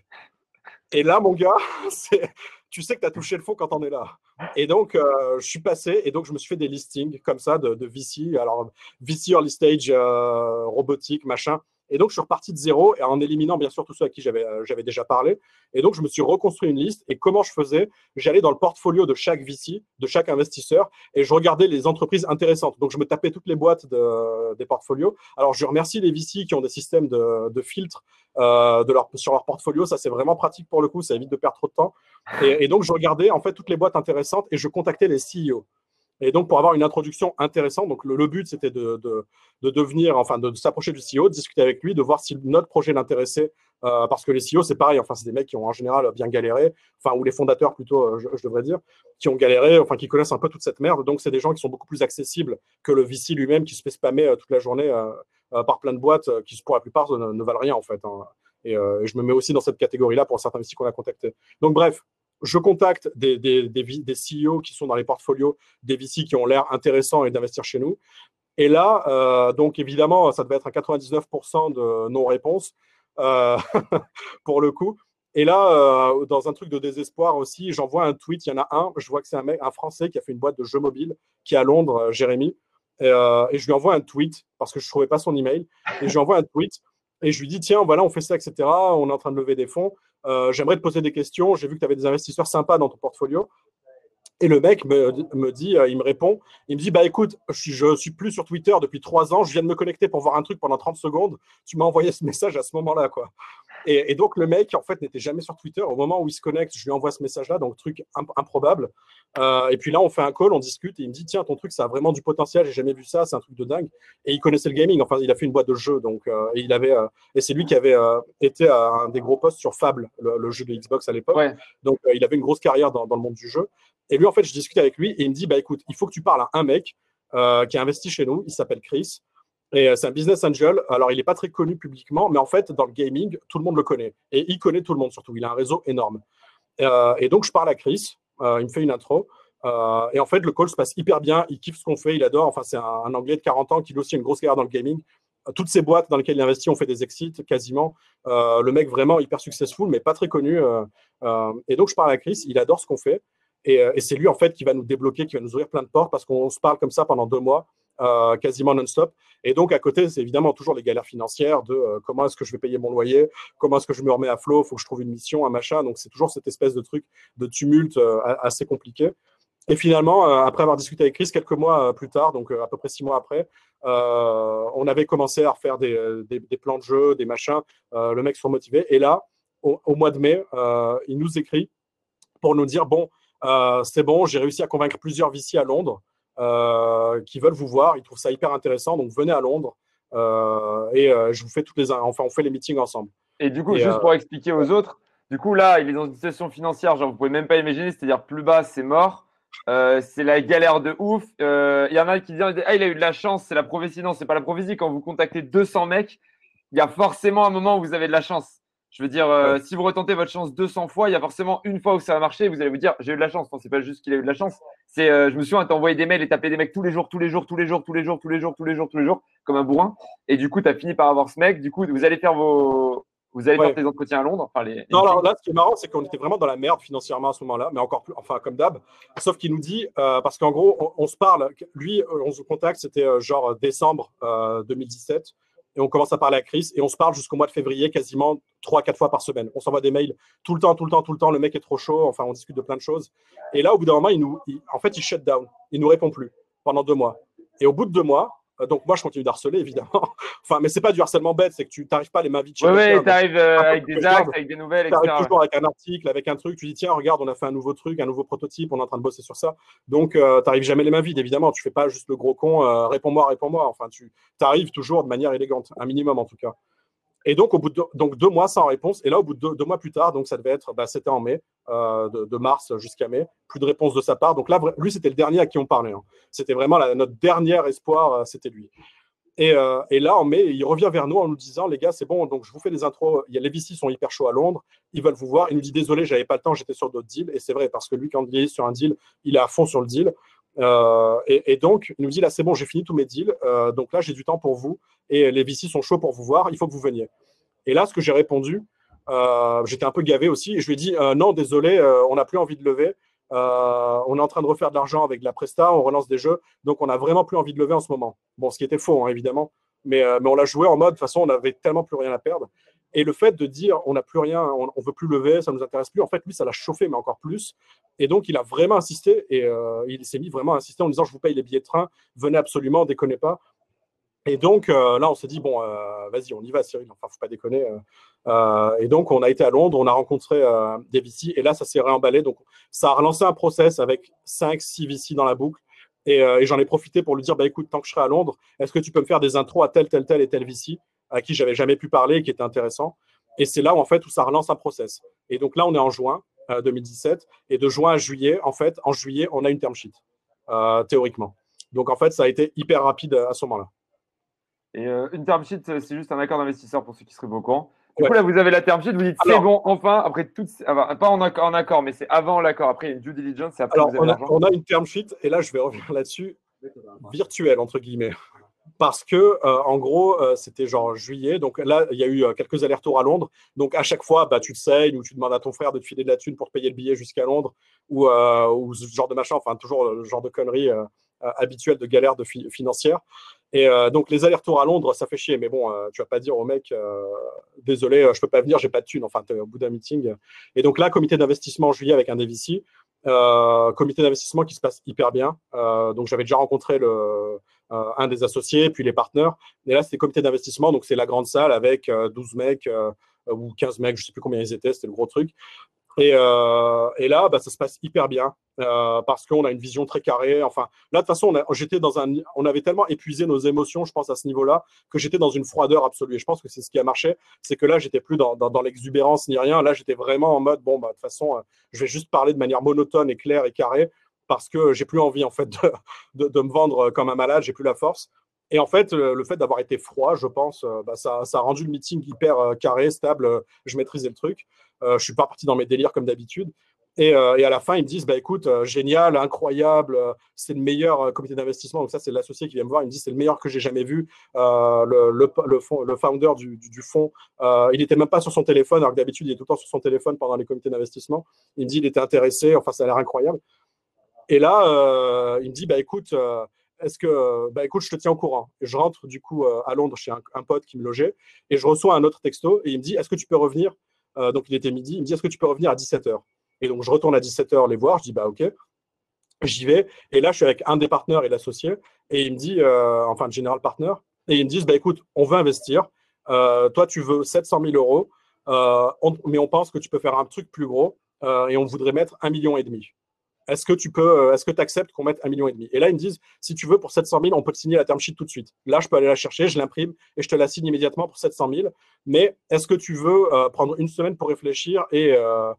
Et là, mon gars, (laughs) tu sais que tu as touché le fond quand on est là. Et donc, euh, je suis passé et donc je me suis fait des listings comme ça de, VC. Alors, VC early stage, euh, robotique, machin. Et donc, je suis reparti de zéro et en éliminant bien sûr tous ceux à qui j'avais euh, j'avais déjà parlé. Et donc, je me suis reconstruit une liste. Et comment je faisais J'allais dans le portfolio de chaque VC, de chaque investisseur, et je regardais les entreprises intéressantes. Donc, je me tapais toutes les boîtes de, des portfolios. Alors, je remercie les VC qui ont des systèmes de, de filtre euh, sur leur portfolio. Ça, c'est vraiment pratique pour le coup. Ça évite de perdre trop de temps. Et, et donc, je regardais en fait toutes les boîtes intéressantes et je contactais les CEO. Et donc, pour avoir une introduction intéressante, donc le, but, c'était de, de, de, devenir, enfin, de, s'approcher du CEO, de discuter avec lui, de voir si notre projet l'intéressait, euh, parce que les CEO, c'est pareil, enfin, c'est des mecs qui ont en général bien galéré, enfin, ou les fondateurs plutôt, euh, je, devrais dire, qui ont galéré, enfin, qui connaissent un peu toute cette merde. Donc, c'est des gens qui sont beaucoup plus accessibles que le VC lui-même, qui se fait spammer euh, toute la journée par plein de boîtes, qui pour la plupart ne, valent rien, en fait. Hein. Et, je me mets aussi dans cette catégorie-là pour certains VC qu'on a contactés. Donc, bref, je contacte des, des, CEO qui sont dans les portfolios des VC qui ont l'air intéressants et d'investir chez nous. Et là, euh, donc évidemment, ça devait être un 99% de non-réponse euh, (laughs) pour le coup. Et là, euh, dans un truc de désespoir aussi, j'envoie un tweet. Il y en a un, je vois que c'est un mec, un Français qui a fait une boîte de jeux mobiles qui est à Londres, Jérémy. Et, et, je lui envoie un tweet parce que je ne trouvais pas son email. Et je lui envoie un tweet et je lui dis tiens, voilà, on fait ça, etc. On est en train de lever des fonds. J'aimerais te poser des questions. J'ai vu que tu avais des investisseurs sympas dans ton portfolio. Et le mec me, dit, il me répond, il me dit, bah écoute, je, ne suis plus sur Twitter depuis trois ans, je viens de me connecter pour voir un truc pendant 30 secondes, tu m'as envoyé ce message à ce moment-là, quoi. Et, donc le mec, en fait, n'était jamais sur Twitter. Au moment où il se connecte, je lui envoie ce message-là, donc truc improbable. Euh, et puis là, on fait un call, on discute, et il me dit, tiens, ton truc, ça a vraiment du potentiel, j'ai jamais vu ça, c'est un truc de dingue. Et il connaissait le gaming, enfin, il a fait une boîte de jeux, donc, euh, et il avait, euh, et c'est lui qui avait été à un des gros postes sur Fable, le, jeu de Xbox à l'époque. Donc, il avait une grosse carrière dans, dans, le monde du jeu. Et lui, en fait, je discute avec lui, et il me dit, bah écoute, il faut que tu parles à un mec qui a investi chez nous, il s'appelle Chris. Et c'est un business angel. Alors, il n'est pas très connu publiquement, mais en fait, dans le gaming, tout le monde le connaît. Et il connaît tout le monde surtout. Il a un réseau énorme. et donc, je parle à Chris. il me fait une intro. Euh, et en fait, le call se passe hyper bien. Il kiffe ce qu'on fait, il adore. Enfin, c'est un, Anglais de 40 ans qui a aussi une grosse carrière dans le gaming. Euh, toutes ces boîtes dans lesquelles il investit ont fait des exits quasiment. Euh, le mec vraiment hyper successful, mais pas très connu. et donc, je parle à Chris. Il adore ce qu'on fait. Et, c'est lui, en fait, qui va nous débloquer, qui va nous ouvrir plein de portes parce qu'on se parle comme ça pendant deux mois. quasiment non-stop. Et donc, à côté, c'est évidemment toujours les galères financières de comment est-ce que je vais payer mon loyer, comment est-ce que je me remets à flot, il faut que je trouve une mission, un machin. Donc, c'est toujours cette espèce de truc de tumulte assez compliqué. Et finalement, euh, après avoir discuté avec Chris quelques mois euh, plus tard, donc euh, à peu près six mois après, on avait commencé à refaire des, plans de jeu, des machins. le mec soit motivé. Et là, au, mois de mai, il nous écrit pour nous dire bon, c'est bon, j'ai réussi à convaincre plusieurs VC à Londres qui veulent vous voir. Ils trouvent ça hyper intéressant. Donc venez à Londres et je vous fais toutes les, enfin on fait les meetings ensemble. Et du coup, juste pour expliquer aux autres, du coup là, il est dans une situation financière, genre vous pouvez même pas imaginer, c'est-à-dire plus bas, c'est mort. Euh, c'est la galère de ouf. Il euh, y en a qui disent Ah, il a eu de la chance, c'est la prophétie. Non, c'est pas la prophétie. Quand vous contactez 200 mecs, il y a forcément un moment où vous avez de la chance. Je veux dire, euh, si vous retentez votre chance 200 fois, il y a forcément une fois où ça va marcher. Vous allez vous dire J'ai eu de la chance. Non, c'est pas juste qu'il a eu de la chance. C'est, je me souviens, tu envoyé des mails et tapé des mecs tous les jours, tous les jours, tous les jours, tous les jours, tous les jours, tous les jours, tous les jours, comme un bourrin. Et du coup, tu as fini par avoir ce mec. Du coup, vous allez faire vos, vous allez faire des entretiens à Londres Non, alors là, ce qui est marrant, c'est qu'on était vraiment dans la merde financièrement à ce moment-là, mais encore plus, enfin, comme d'hab. Sauf qu'il nous dit, euh, parce qu'en gros, on, se parle, lui, euh, on se contacte, c'était euh, genre décembre 2017, et on commence à parler à Chris, et on se parle jusqu'au mois de février, quasiment 3-4 fois par semaine. On s'envoie des mails tout le temps, tout le temps, tout le temps. Le mec est trop chaud, enfin, on discute de plein de choses. Et là, au bout d'un moment, il nous, en fait, il shut down. Il nous répond plus pendant deux mois. Et au bout de deux mois, donc moi, je continue d'harceler, évidemment. (laughs) enfin, mais c'est pas du harcèlement bête, c'est que tu n'arrives pas les mains vides. Oui, oui, tu arrives euh, avec des actes, avec des nouvelles, etc. Tu arrives toujours avec un article, avec un truc. Tu dis tiens, regarde, on a fait un nouveau truc, un nouveau prototype, on est en train de bosser sur ça. Donc, euh, tu n'arrives jamais les mains vides, évidemment. Tu fais pas juste le gros con, réponds-moi, réponds-moi. Enfin, tu arrives toujours de manière élégante, un minimum en tout cas. Et donc, au bout de donc deux mois sans réponse. Et là, au bout de deux, mois plus tard, donc ça devait être, bah, c'était en mai, euh, de, mars jusqu'à mai, plus de réponse de sa part. Donc là, lui, c'était le dernier à qui on parlait. Hein. C'était vraiment notre dernier espoir, euh, c'était lui. Euh, et, là, en mai, il revient vers nous en nous disant, les gars, c'est bon, donc je vous fais les intros. Il a, les VC sont hyper chauds à Londres, ils veulent vous voir. Il nous dit, désolé, j'avais pas le temps, j'étais sur d'autres deals. Et c'est vrai, parce que lui, quand il est sur un deal, il est à fond sur le deal. Euh, et, donc, il nous dit là, c'est bon, j'ai fini tous mes deals. Euh, donc là, j'ai du temps pour vous. Et les VC sont chauds pour vous voir. Il faut que vous veniez. Et là, ce que j'ai répondu, euh, j'étais un peu gavé aussi. Et je lui ai dit non, désolé, on n'a plus envie de lever. on est en train de refaire de l'argent avec la Presta. On relance des jeux. Donc, on n'a vraiment plus envie de lever en ce moment. Bon, ce qui était faux, hein, évidemment. Mais, mais on l'a joué en mode, de toute façon, on n'avait tellement plus rien à perdre. Et le fait de dire on n'a plus rien, on ne veut plus lever, ça nous intéresse plus, en fait, lui, ça l'a chauffé, mais encore plus. Et donc, il a vraiment insisté et euh, il s'est mis vraiment à insister en disant je vous paye les billets de train, venez absolument, déconnez pas. Et donc, euh, là, on s'est dit bon, euh, vas-y, on y va, Cyril, enfin, faut pas déconner. et donc, on a été à Londres, on a rencontré des VC et là, ça s'est réemballé. Donc, ça a relancé un process avec 5-6 VC dans la boucle. Et, et j'en ai profité pour lui dire bah, écoute, tant que je serai à Londres, est-ce que tu peux me faire des intros à tel, tel, tel et tel VC à qui j'avais jamais pu parler et qui était intéressant. Et c'est là où, en fait, où ça relance un process. Et donc là, on est en juin 2017. Euh, et de juin à juillet, en fait, en juillet, on a une term sheet, euh, théoriquement. Donc, en fait, ça a été hyper rapide à ce moment-là. Et euh, une term sheet, c'est juste un accord d'investisseur pour ceux qui seraient au courant. Du coup, là, vous avez la term sheet, vous dites c'est bon, enfin, après tout, pas en accord, en accord mais c'est avant l'accord. Après, il y a une due diligence, après, Alors, on, a, on a une term sheet, et là, je vais revenir là-dessus, virtuelle, entre guillemets parce que euh, en gros euh, c'était genre juillet donc là il y a eu euh, quelques allers-retours à Londres donc à chaque fois bah, tu te saignes ou tu demandes à ton frère de te filer de la thune pour te payer le billet jusqu'à Londres ou, ce genre de machin enfin toujours le genre de conneries habituelles de galère de financière Et donc, les allers-retours à Londres, ça fait chier. Mais bon, tu vas pas dire au mec, désolé, je peux pas venir, j'ai pas de thune. Enfin, es au bout d'un meeting. Et donc là, comité d'investissement en juillet avec un DVC. comité d'investissement qui se passe hyper bien. donc, j'avais déjà rencontré le, un des associés, puis les partenaires. Et là, c'était comité d'investissement. Donc, c'est la grande salle avec 12 mecs ou 15 mecs, je sais plus combien ils étaient, c'était le gros truc. Et, euh, là, bah, ça se passe hyper bien euh, parce qu'on a une vision très carrée. Enfin, là, de toute façon, on, j'étais dans un, on avait tellement épuisé nos émotions, je pense, à ce niveau-là, que j'étais dans une froideur absolue. Et je pense que c'est ce qui a marché. C'est que là, j'étais plus dans, l'exubérance ni rien. Là, j'étais vraiment en mode, bon, bah, de toute façon, euh, je vais juste parler de manière monotone et claire et carrée parce que j'ai plus envie, en fait, (laughs) de, de, me vendre comme un malade. J'ai plus la force. Et en fait, le fait d'avoir été froid, je pense, bah, ça, ça, a rendu le meeting hyper carré, stable. Je maîtrisais le truc. Euh, je suis pas parti dans mes délires comme d'habitude. Et, euh, et, à la fin, ils me disent, bah, écoute, euh, génial, incroyable, c'est le meilleur comité d'investissement. Donc ça, c'est l'associé qui vient me voir. Il me dit, c'est le meilleur que j'ai jamais vu. le, le, fond, le founder du, du, fonds, il n'était même pas sur son téléphone, alors que d'habitude, il est tout le temps sur son téléphone pendant les comités d'investissement. Il me dit, il était intéressé. Enfin, ça a l'air incroyable. Et là, il me dit, bah, écoute, est-ce que, bah, écoute, je te tiens au courant. je rentre du coup à Londres chez un, pote qui me logeait et je reçois un autre texto et il me dit, est-ce que tu peux revenir euh, donc il était midi. Il me dit Est-ce que tu peux revenir à 17h Et donc je retourne à 17h les voir. Je dis Bah ok. J'y vais. Et là, je suis avec un des partenaires et l'associé. Et il me dit euh, Enfin, le général partner. Et ils me disent bah, Écoute, on veut investir. Euh, toi, tu veux 700 000 euros. mais on pense que tu peux faire un truc plus gros. et on voudrait mettre un million et demi est-ce que tu peux, euh, est-ce que tu acceptes qu'on mette un million et demi? Et là, ils me disent, si tu veux, pour 700 000, on peut te signer la term sheet tout de suite. Là, je peux aller la chercher, je l'imprime et je te la signe immédiatement pour 700 000. Mais est-ce que tu veux euh, prendre une semaine pour réfléchir et, euh,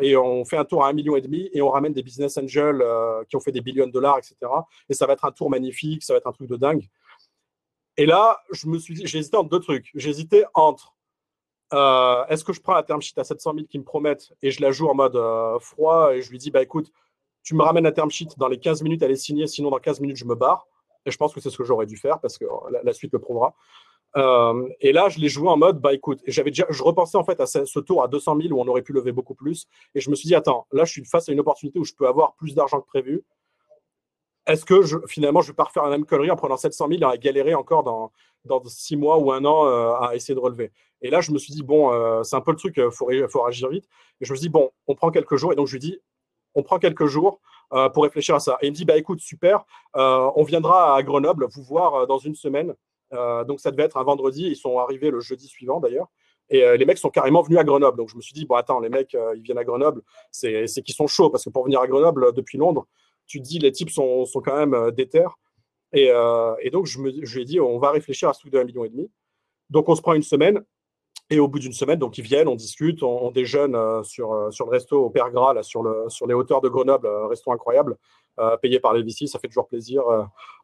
et on fait un tour à un million et demi et on ramène des business angels qui ont fait des billions de dollars, etc. Et ça va être un tour magnifique, ça va être un truc de dingue. Et là, je me suis j'ai hésité entre deux trucs. J'ai hésité entre euh, est-ce que je prends la term sheet à 700 000 qu'ils me promettent et je la joue en mode euh, froid et je lui dis, bah écoute, tu me ramènes la term sheet dans les 15 minutes, elle est signée, sinon dans 15 minutes, je me barre. Et je pense que c'est ce que j'aurais dû faire parce que la, suite le prouvera. Euh, et là, je l'ai joué en mode, bah écoute, j'avais déjà, je repensais en fait à ce, tour à 200 000 où on aurait pu lever beaucoup plus. Et je me suis dit, attends, là, je suis face à une opportunité où je peux avoir plus d'argent que prévu est-ce que finalement, je vais pas refaire la même connerie en prenant 700 000 et à galérer encore dans, dans six mois ou un an euh, à essayer de relever? Et là, je me suis dit, bon, euh, c'est un peu le truc, il euh, faut, faut réagir vite. Et je me suis dit, bon, on prend quelques jours. Et donc, je lui dis, on prend quelques jours pour réfléchir à ça. Et il me dit, bah écoute, super, on viendra à Grenoble vous voir dans une semaine. donc, ça devait être un vendredi. Ils sont arrivés le jeudi suivant, d'ailleurs. Et les mecs sont carrément venus à Grenoble. Donc, je me suis dit, bon, attends, les mecs, ils viennent à Grenoble, c'est qu'ils sont chauds. Parce que pour venir à Grenoble depuis Londres, tu dis, les types sont, sont quand même euh, déter. Et, euh, et, donc, je, me, je lui ai dit, on va réfléchir à ce truc de 1,5 million. Et demi. Donc, on se prend une semaine. Et au bout d'une semaine, donc ils viennent, on discute, on, déjeune euh, sur, sur le resto au Père Gras, sur, le, sur les hauteurs de Grenoble, resto incroyable, payé par les VC, ça fait toujours plaisir.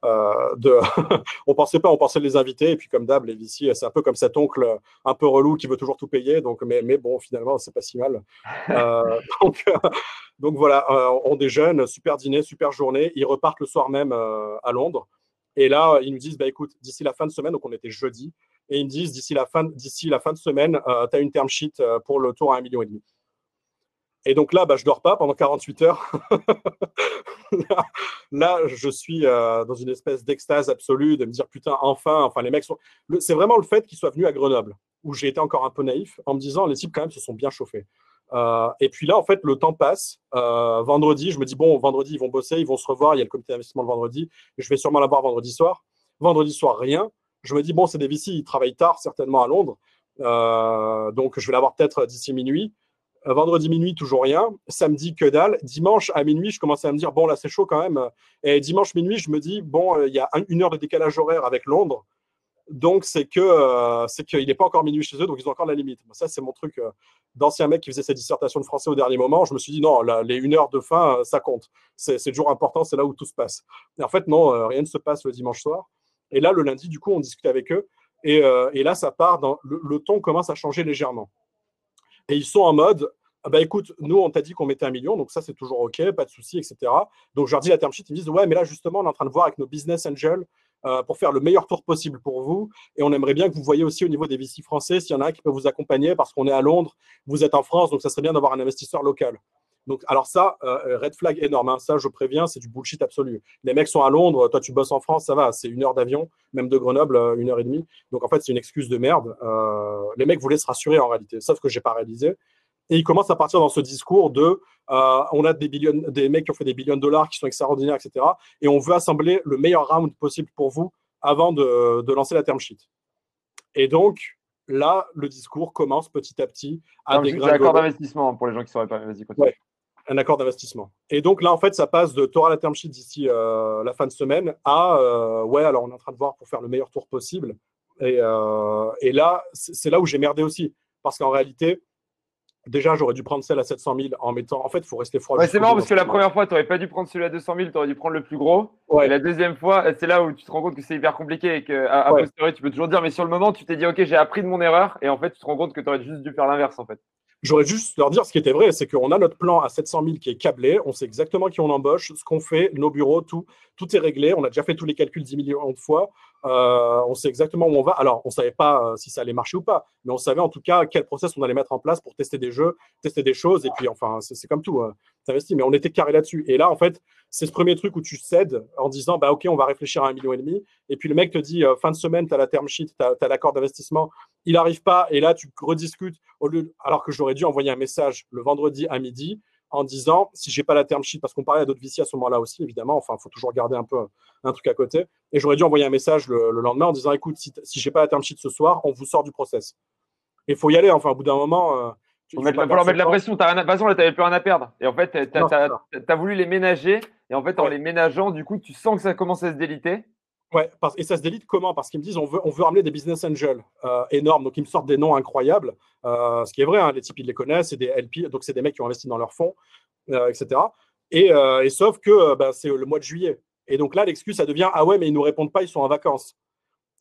de... (laughs) on pensait pas, on pensait les inviter, et puis comme d'hab, les VC, c'est un peu comme cet oncle un peu relou qui veut toujours tout payer, donc, mais, mais bon, finalement, c'est pas si mal. (laughs) donc, donc voilà, euh, on déjeune, super dîner, super journée. Ils repartent le soir même euh, à Londres. Et là, ils nous disent, bah, écoute, d'ici la fin de semaine, donc on était jeudi, et ils me disent, d'ici la fin, d'ici la fin de semaine, euh, tu as une term sheet pour le tour à 1,5 million. Et donc là, bah, je dors pas pendant 48 heures. (laughs) là, je suis dans une espèce d'extase absolue de me dire, putain, enfin, enfin, les mecs sont. C'est vraiment le fait qu'ils soient venus à Grenoble, où j'ai été encore un peu naïf, en me disant, les types, quand même, se sont bien chauffés. Euh, et puis là, en fait, le temps passe. Euh, vendredi, je me dis, bon, vendredi, ils vont bosser, ils vont se revoir. Il y a le comité d'investissement le vendredi. Je vais sûrement l'avoir vendredi soir. Vendredi soir, rien. Je me dis, bon, c'est des VC, ils travaillent tard, certainement à Londres. Euh, donc, je vais l'avoir peut-être d'ici minuit. Vendredi minuit, toujours rien. Samedi, que dalle. Dimanche à minuit, je commençais à me dire, bon, là, c'est chaud quand même. Et dimanche minuit, je me dis, bon, il y a une heure de décalage horaire avec Londres. Donc, c'est que euh, c'est qu'il n'est pas encore minuit chez eux, donc ils ont encore la limite. Ça, c'est mon truc euh, d'ancien mec qui faisait sa dissertation de français au dernier moment. Je me suis dit, non, les une heure de fin, euh, ça compte. C'est toujours important, c'est là où tout se passe. Et en fait, non, rien ne se passe le dimanche soir. Et là, le lundi, du coup, on discute avec eux. Et, là, ça part dans. Le, ton commence à changer légèrement. Et ils sont en mode. Ah bah écoute, nous on t'a dit qu'on mettait un million, donc ça c'est toujours ok, pas de souci, etc. Donc je leur dis la term sheet, ils me disent ouais, mais là justement on est en train de voir avec nos business angels euh, pour faire le meilleur tour possible pour vous. Et on aimerait bien que vous voyez aussi au niveau des VC français s'il y en a un qui peut vous accompagner parce qu'on est à Londres, vous êtes en France, donc ça serait bien d'avoir un investisseur local. Donc, alors ça, red flag énorme. Hein. Ça, je préviens, c'est du bullshit absolu. Les mecs sont à Londres, toi, tu bosses en France, ça va, c'est une heure d'avion, même de Grenoble, une heure et demie. Donc, en fait, c'est une excuse de merde. les mecs voulaient se rassurer en réalité, sauf que j'ai pas réalisé. Et ils commencent à partir dans ce discours de on a des, billions, des mecs qui ont fait des billions de dollars, qui sont extraordinaires, etc. Et on veut assembler le meilleur round possible pour vous avant de, de lancer la term sheet. Et donc, là, le discours commence petit à petit à C'est un accord d'investissement pour les gens qui ne sauraient pas. Vas-y, ouais, un accord d'investissement. Et donc là, en fait, ça passe de Torah la term sheet d'ici euh, la fin de semaine à euh, ouais, alors on est en train de voir pour faire le meilleur tour possible. Et, euh, et là, c'est là où j'ai merdé aussi. Parce qu'en réalité, Déjà, j'aurais dû prendre celle à 700 000 en mettant. En fait, il faut rester froid. Ouais, c'est marrant parce que la première fois, tu n'aurais pas dû prendre celui à 200 000, tu aurais dû prendre le plus gros. Et la deuxième fois, c'est là où tu te rends compte que c'est hyper compliqué et qu'à à posteriori, tu peux toujours dire, mais sur le moment, tu t'es dit, OK, j'ai appris de mon erreur. Et en fait, tu te rends compte que tu aurais juste dû faire l'inverse, en fait. J'aurais juste leur dire ce qui était vrai, c'est qu'on a notre plan à 700 000 qui est câblé, on sait exactement qui on embauche, ce qu'on fait, nos bureaux, tout, tout est réglé. On a déjà fait tous les calculs 10 millions de fois. Euh, on sait exactement où on va. Alors, on ne savait pas euh, si ça allait marcher ou pas, mais on savait en tout cas quel process on allait mettre en place pour tester des jeux, tester des choses. Et puis, enfin, c'est comme tout, hein. Mais on était carré là-dessus. Et là, en fait, c'est ce premier truc où tu cèdes en disant, bah, OK, on va réfléchir à un million et demi. Et puis, le mec te dit, euh, fin de semaine, tu as la term sheet, tu as, l'accord d'investissement. Il n'arrive pas. Et là, tu rediscutes. Au lieu, alors que j'aurais dû envoyer un message le vendredi à midi en disant si j'ai pas la term sheet, parce qu'on parlait à d'autres VC à ce moment-là aussi, évidemment, enfin, il faut toujours garder un peu un truc à côté. Et j'aurais dû envoyer un message le, lendemain en disant écoute, si, si j'ai pas la term sheet ce soir, on vous sort du process. Et il faut y aller, enfin, au bout d'un moment. Euh, il va falloir mettre la pression. As rien De toute façon, là, tu n'avais plus rien à perdre. Et en fait, tu as, voulu les ménager. Et en fait, en les ménageant, du coup, tu sens que ça commence à se déliter. Ouais, et ça se délite comment? Parce qu'ils me disent on veut, on veut ramener des business angels euh, énormes, donc ils me sortent des noms incroyables, euh, ce qui est vrai, hein, les types ils les connaissent, c'est des LP, donc c'est des mecs qui ont investi dans leurs fonds, euh, etc. Et, et, sauf que bah, c'est le mois de juillet. Et donc là, l'excuse, ça devient ah ouais, mais ils nous répondent pas, ils sont en vacances.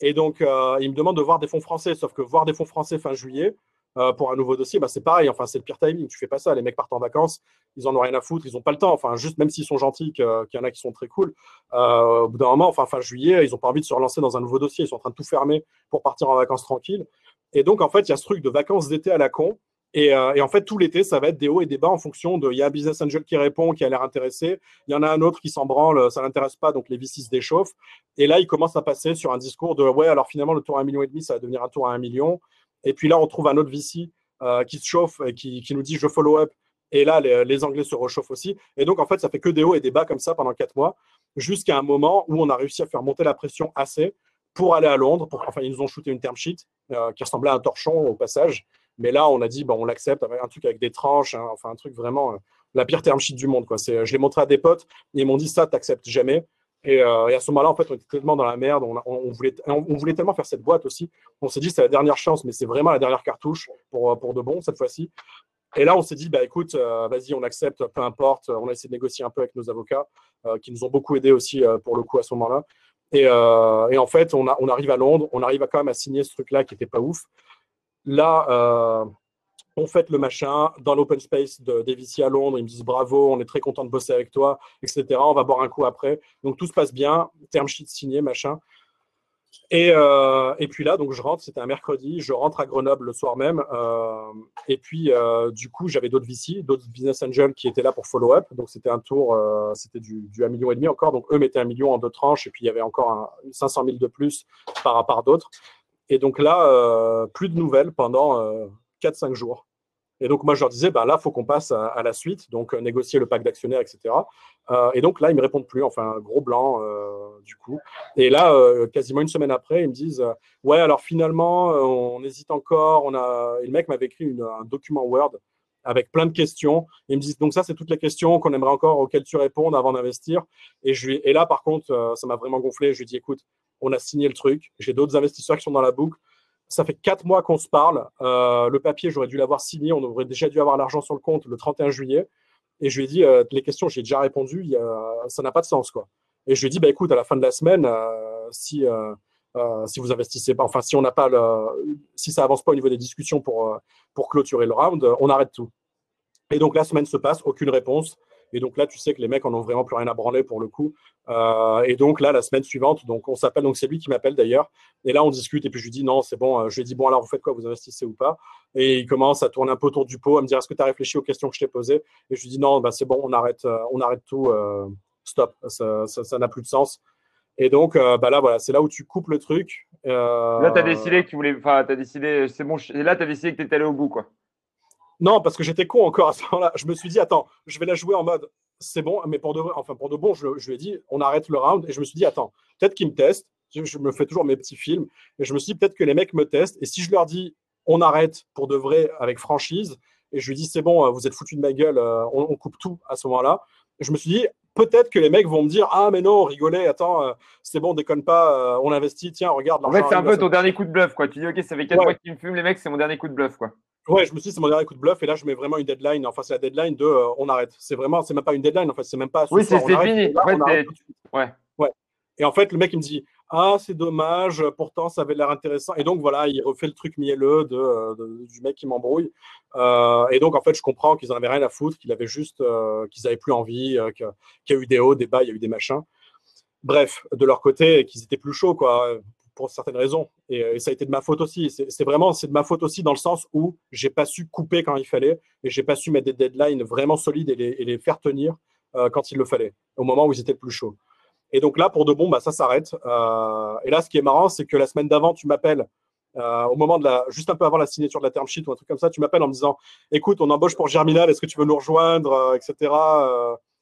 Et donc ils me demandent de voir des fonds français, sauf que voir des fonds français fin juillet, euh, pour un nouveau dossier, bah, c'est pareil. Enfin, c'est le pire timing. Tu fais pas ça. Les mecs partent en vacances, ils en ont rien à foutre, ils ont pas le temps. Enfin, juste même s'ils sont gentils, qu'il y en a qui sont très cool, euh, au bout d'un moment, enfin fin juillet, ils ont pas envie de se relancer dans un nouveau dossier. Ils sont en train de tout fermer pour partir en vacances tranquilles. Et donc, en fait, il y a ce truc de vacances d'été à la con. Et, euh, et, en fait, tout l'été, ça va être des hauts et des bas en fonction de. Il y a un business angel qui répond, qui a l'air intéressé. Il y en a un autre qui s'en branle, ça l'intéresse pas, donc les VC se déchauffent. Et là, il commence à passer sur un discours de ouais, alors finalement, le tour à un million et demi, ça va devenir un tour à un million. Et puis là, on trouve un autre VC euh, qui se chauffe et qui, nous dit je follow up. Et là, les, Anglais se réchauffent aussi. Et donc, en fait, ça fait que des hauts et des bas comme ça pendant quatre mois, jusqu'à un moment où on a réussi à faire monter la pression assez pour aller à Londres. Enfin, ils nous ont shooté une term sheet euh, qui ressemblait à un torchon au passage. Mais là, on a dit, bon, on l'accepte, un truc avec des tranches, hein, enfin, un truc vraiment, euh, la pire term sheet du monde. Je l'ai montré à des potes, et ils m'ont dit, ça, t'acceptes jamais. Et, à ce moment-là, en fait, on était tellement dans la merde, on, voulait, on, voulait tellement faire cette boîte aussi. On s'est dit, c'est la dernière chance, mais c'est vraiment la dernière cartouche pour, pour de bon cette fois-ci. Et là, on s'est dit, bah, écoute, euh, vas-y, on accepte, peu importe. On a essayé de négocier un peu avec nos avocats, euh, qui nous ont beaucoup aidés aussi euh, pour le coup à ce moment-là. Et, en fait, on arrive à Londres, on arrive à quand même à signer ce truc-là qui n'était pas ouf. Là, on fait le machin dans l'open space de à Londres. Ils me disent bravo, on est très content de bosser avec toi, etc. On va boire un coup après. Donc tout se passe bien, term sheet signé, machin. Et, euh, et puis là, donc je rentre, c'était un mercredi, je rentre à Grenoble le soir même. Euh, et puis euh, du coup, j'avais d'autres VC, d'autres business angels qui étaient là pour follow-up. Donc c'était un tour, c'était du, du 1,5 million et demi encore. Donc eux mettaient un million en deux tranches et puis il y avait encore un, 500 000 de plus par, par d'autres. Et donc là, plus de nouvelles pendant 4-5 jours. Et donc, moi, je leur disais, ben là, il faut qu'on passe à, la suite, donc euh, négocier le pacte d'actionnaires, etc. Euh, et donc là, ils ne me répondent plus, enfin, gros blanc, euh, du coup. Et là, quasiment une semaine après, ils me disent, ouais, alors finalement, on hésite encore. On a... Le mec m'avait écrit un document Word avec plein de questions. Ils me disent, donc ça, c'est toutes les questions qu'on aimerait encore auxquelles tu répondes avant d'investir. Et, je et là, par contre, ça m'a vraiment gonflé. Je lui dit, écoute, on a signé le truc. J'ai d'autres investisseurs qui sont dans la boucle ça fait quatre mois qu'on se parle. Euh, le papier, j'aurais dû l'avoir signé. On aurait déjà dû avoir l'argent sur le compte le 31 juillet. Et je lui ai dit, euh, les questions, j'ai déjà répondu. ça n'a pas de sens, quoi. Et je lui ai dit, bah, écoute, à la fin de la semaine, euh, si, si vous investissez pas, enfin, si on n'a pas le, si ça avance pas au niveau des discussions pour, pour clôturer le round, on arrête tout. Et donc, la semaine se passe, aucune réponse. Et donc là, tu sais que les mecs en ont vraiment plus rien à branler pour le coup. Euh, et donc là, la semaine suivante, donc on s'appelle, donc c'est lui qui m'appelle d'ailleurs. Et là, on discute et puis je lui dis non, c'est bon. Je lui dis bon, alors vous faites quoi Vous investissez ou pas? Et il commence à tourner un peu autour du pot, à me dire est-ce que tu as réfléchi aux questions que je t'ai posées? Et je lui dis non, bah, c'est bon, on arrête, on arrête tout. stop, ça n'a plus de sens. Et donc, bah là, voilà, c'est là où tu coupes le truc. Là, tu as décidé que tu voulais. Enfin, tu as décidé, c'est bon. Et là, tu as décidé que tu étais allé au bout, quoi. Non, parce que j'étais con encore à ce moment-là. Je me suis dit, attends, je vais la jouer en mode, c'est bon, mais pour de, enfin, pour de bon, je, lui ai dit, on arrête le round. Et je me suis dit, attends, peut-être qu'ils me testent. Je, me fais toujours mes petits films. Et je me suis dit, peut-être que les mecs me testent. Et si je leur dis, on arrête pour de vrai avec franchise, et je lui dis, c'est bon, vous êtes foutu de ma gueule, euh, on, coupe tout à ce moment-là. Je me suis dit, peut-être que les mecs vont me dire, ah, mais non, rigolez, attends, euh, c'est bon, déconne pas, euh, on investit, tiens, regarde. En fait, c'est un peu ton dernier coup de bluff, quoi. Tu dis, ok, ça fait 4 mois qu'ils me fument, les mecs, c'est mon dernier coup de bluff, quoi. Ouais, je me suis dit, c'est mon dernier coup de bluff. Et là, je mets vraiment une deadline. Enfin, c'est la deadline de euh, on arrête. C'est vraiment, c'est même pas une deadline. En fait, c'est même pas. Oui, c'est fini. ouais. ouais. Et en fait, le mec, il me dit Ah, c'est dommage. Pourtant, ça avait l'air intéressant. Et donc, voilà, il refait le truc mielleux de, euh, du mec qui m'embrouille. Euh, et donc, en fait, je comprends qu'ils en avaient rien à foutre, qu'ils avaient juste, qu'ils avaient plus envie, qu'il y a eu des hauts, des bas, il y a eu des machins. Bref, de leur côté, qu'ils étaient plus chauds, quoi pour certaines raisons. Euh, et, ça a été de ma faute aussi. C'est vraiment c'est de ma faute aussi dans le sens où j'ai pas su couper quand il fallait et j'ai pas su mettre des deadlines vraiment solides et les, faire tenir euh, quand il le fallait, au moment où ils étaient plus chaud. Et donc là, pour de bon, bah, ça s'arrête. Euh, et là, ce qui est marrant, c'est que la semaine d'avant, tu m'appelles. au moment de la, juste un peu avant la signature de la term sheet ou un truc comme ça, tu m'appelles en me disant, écoute, on embauche pour Germinal, est-ce que tu veux nous rejoindre, etc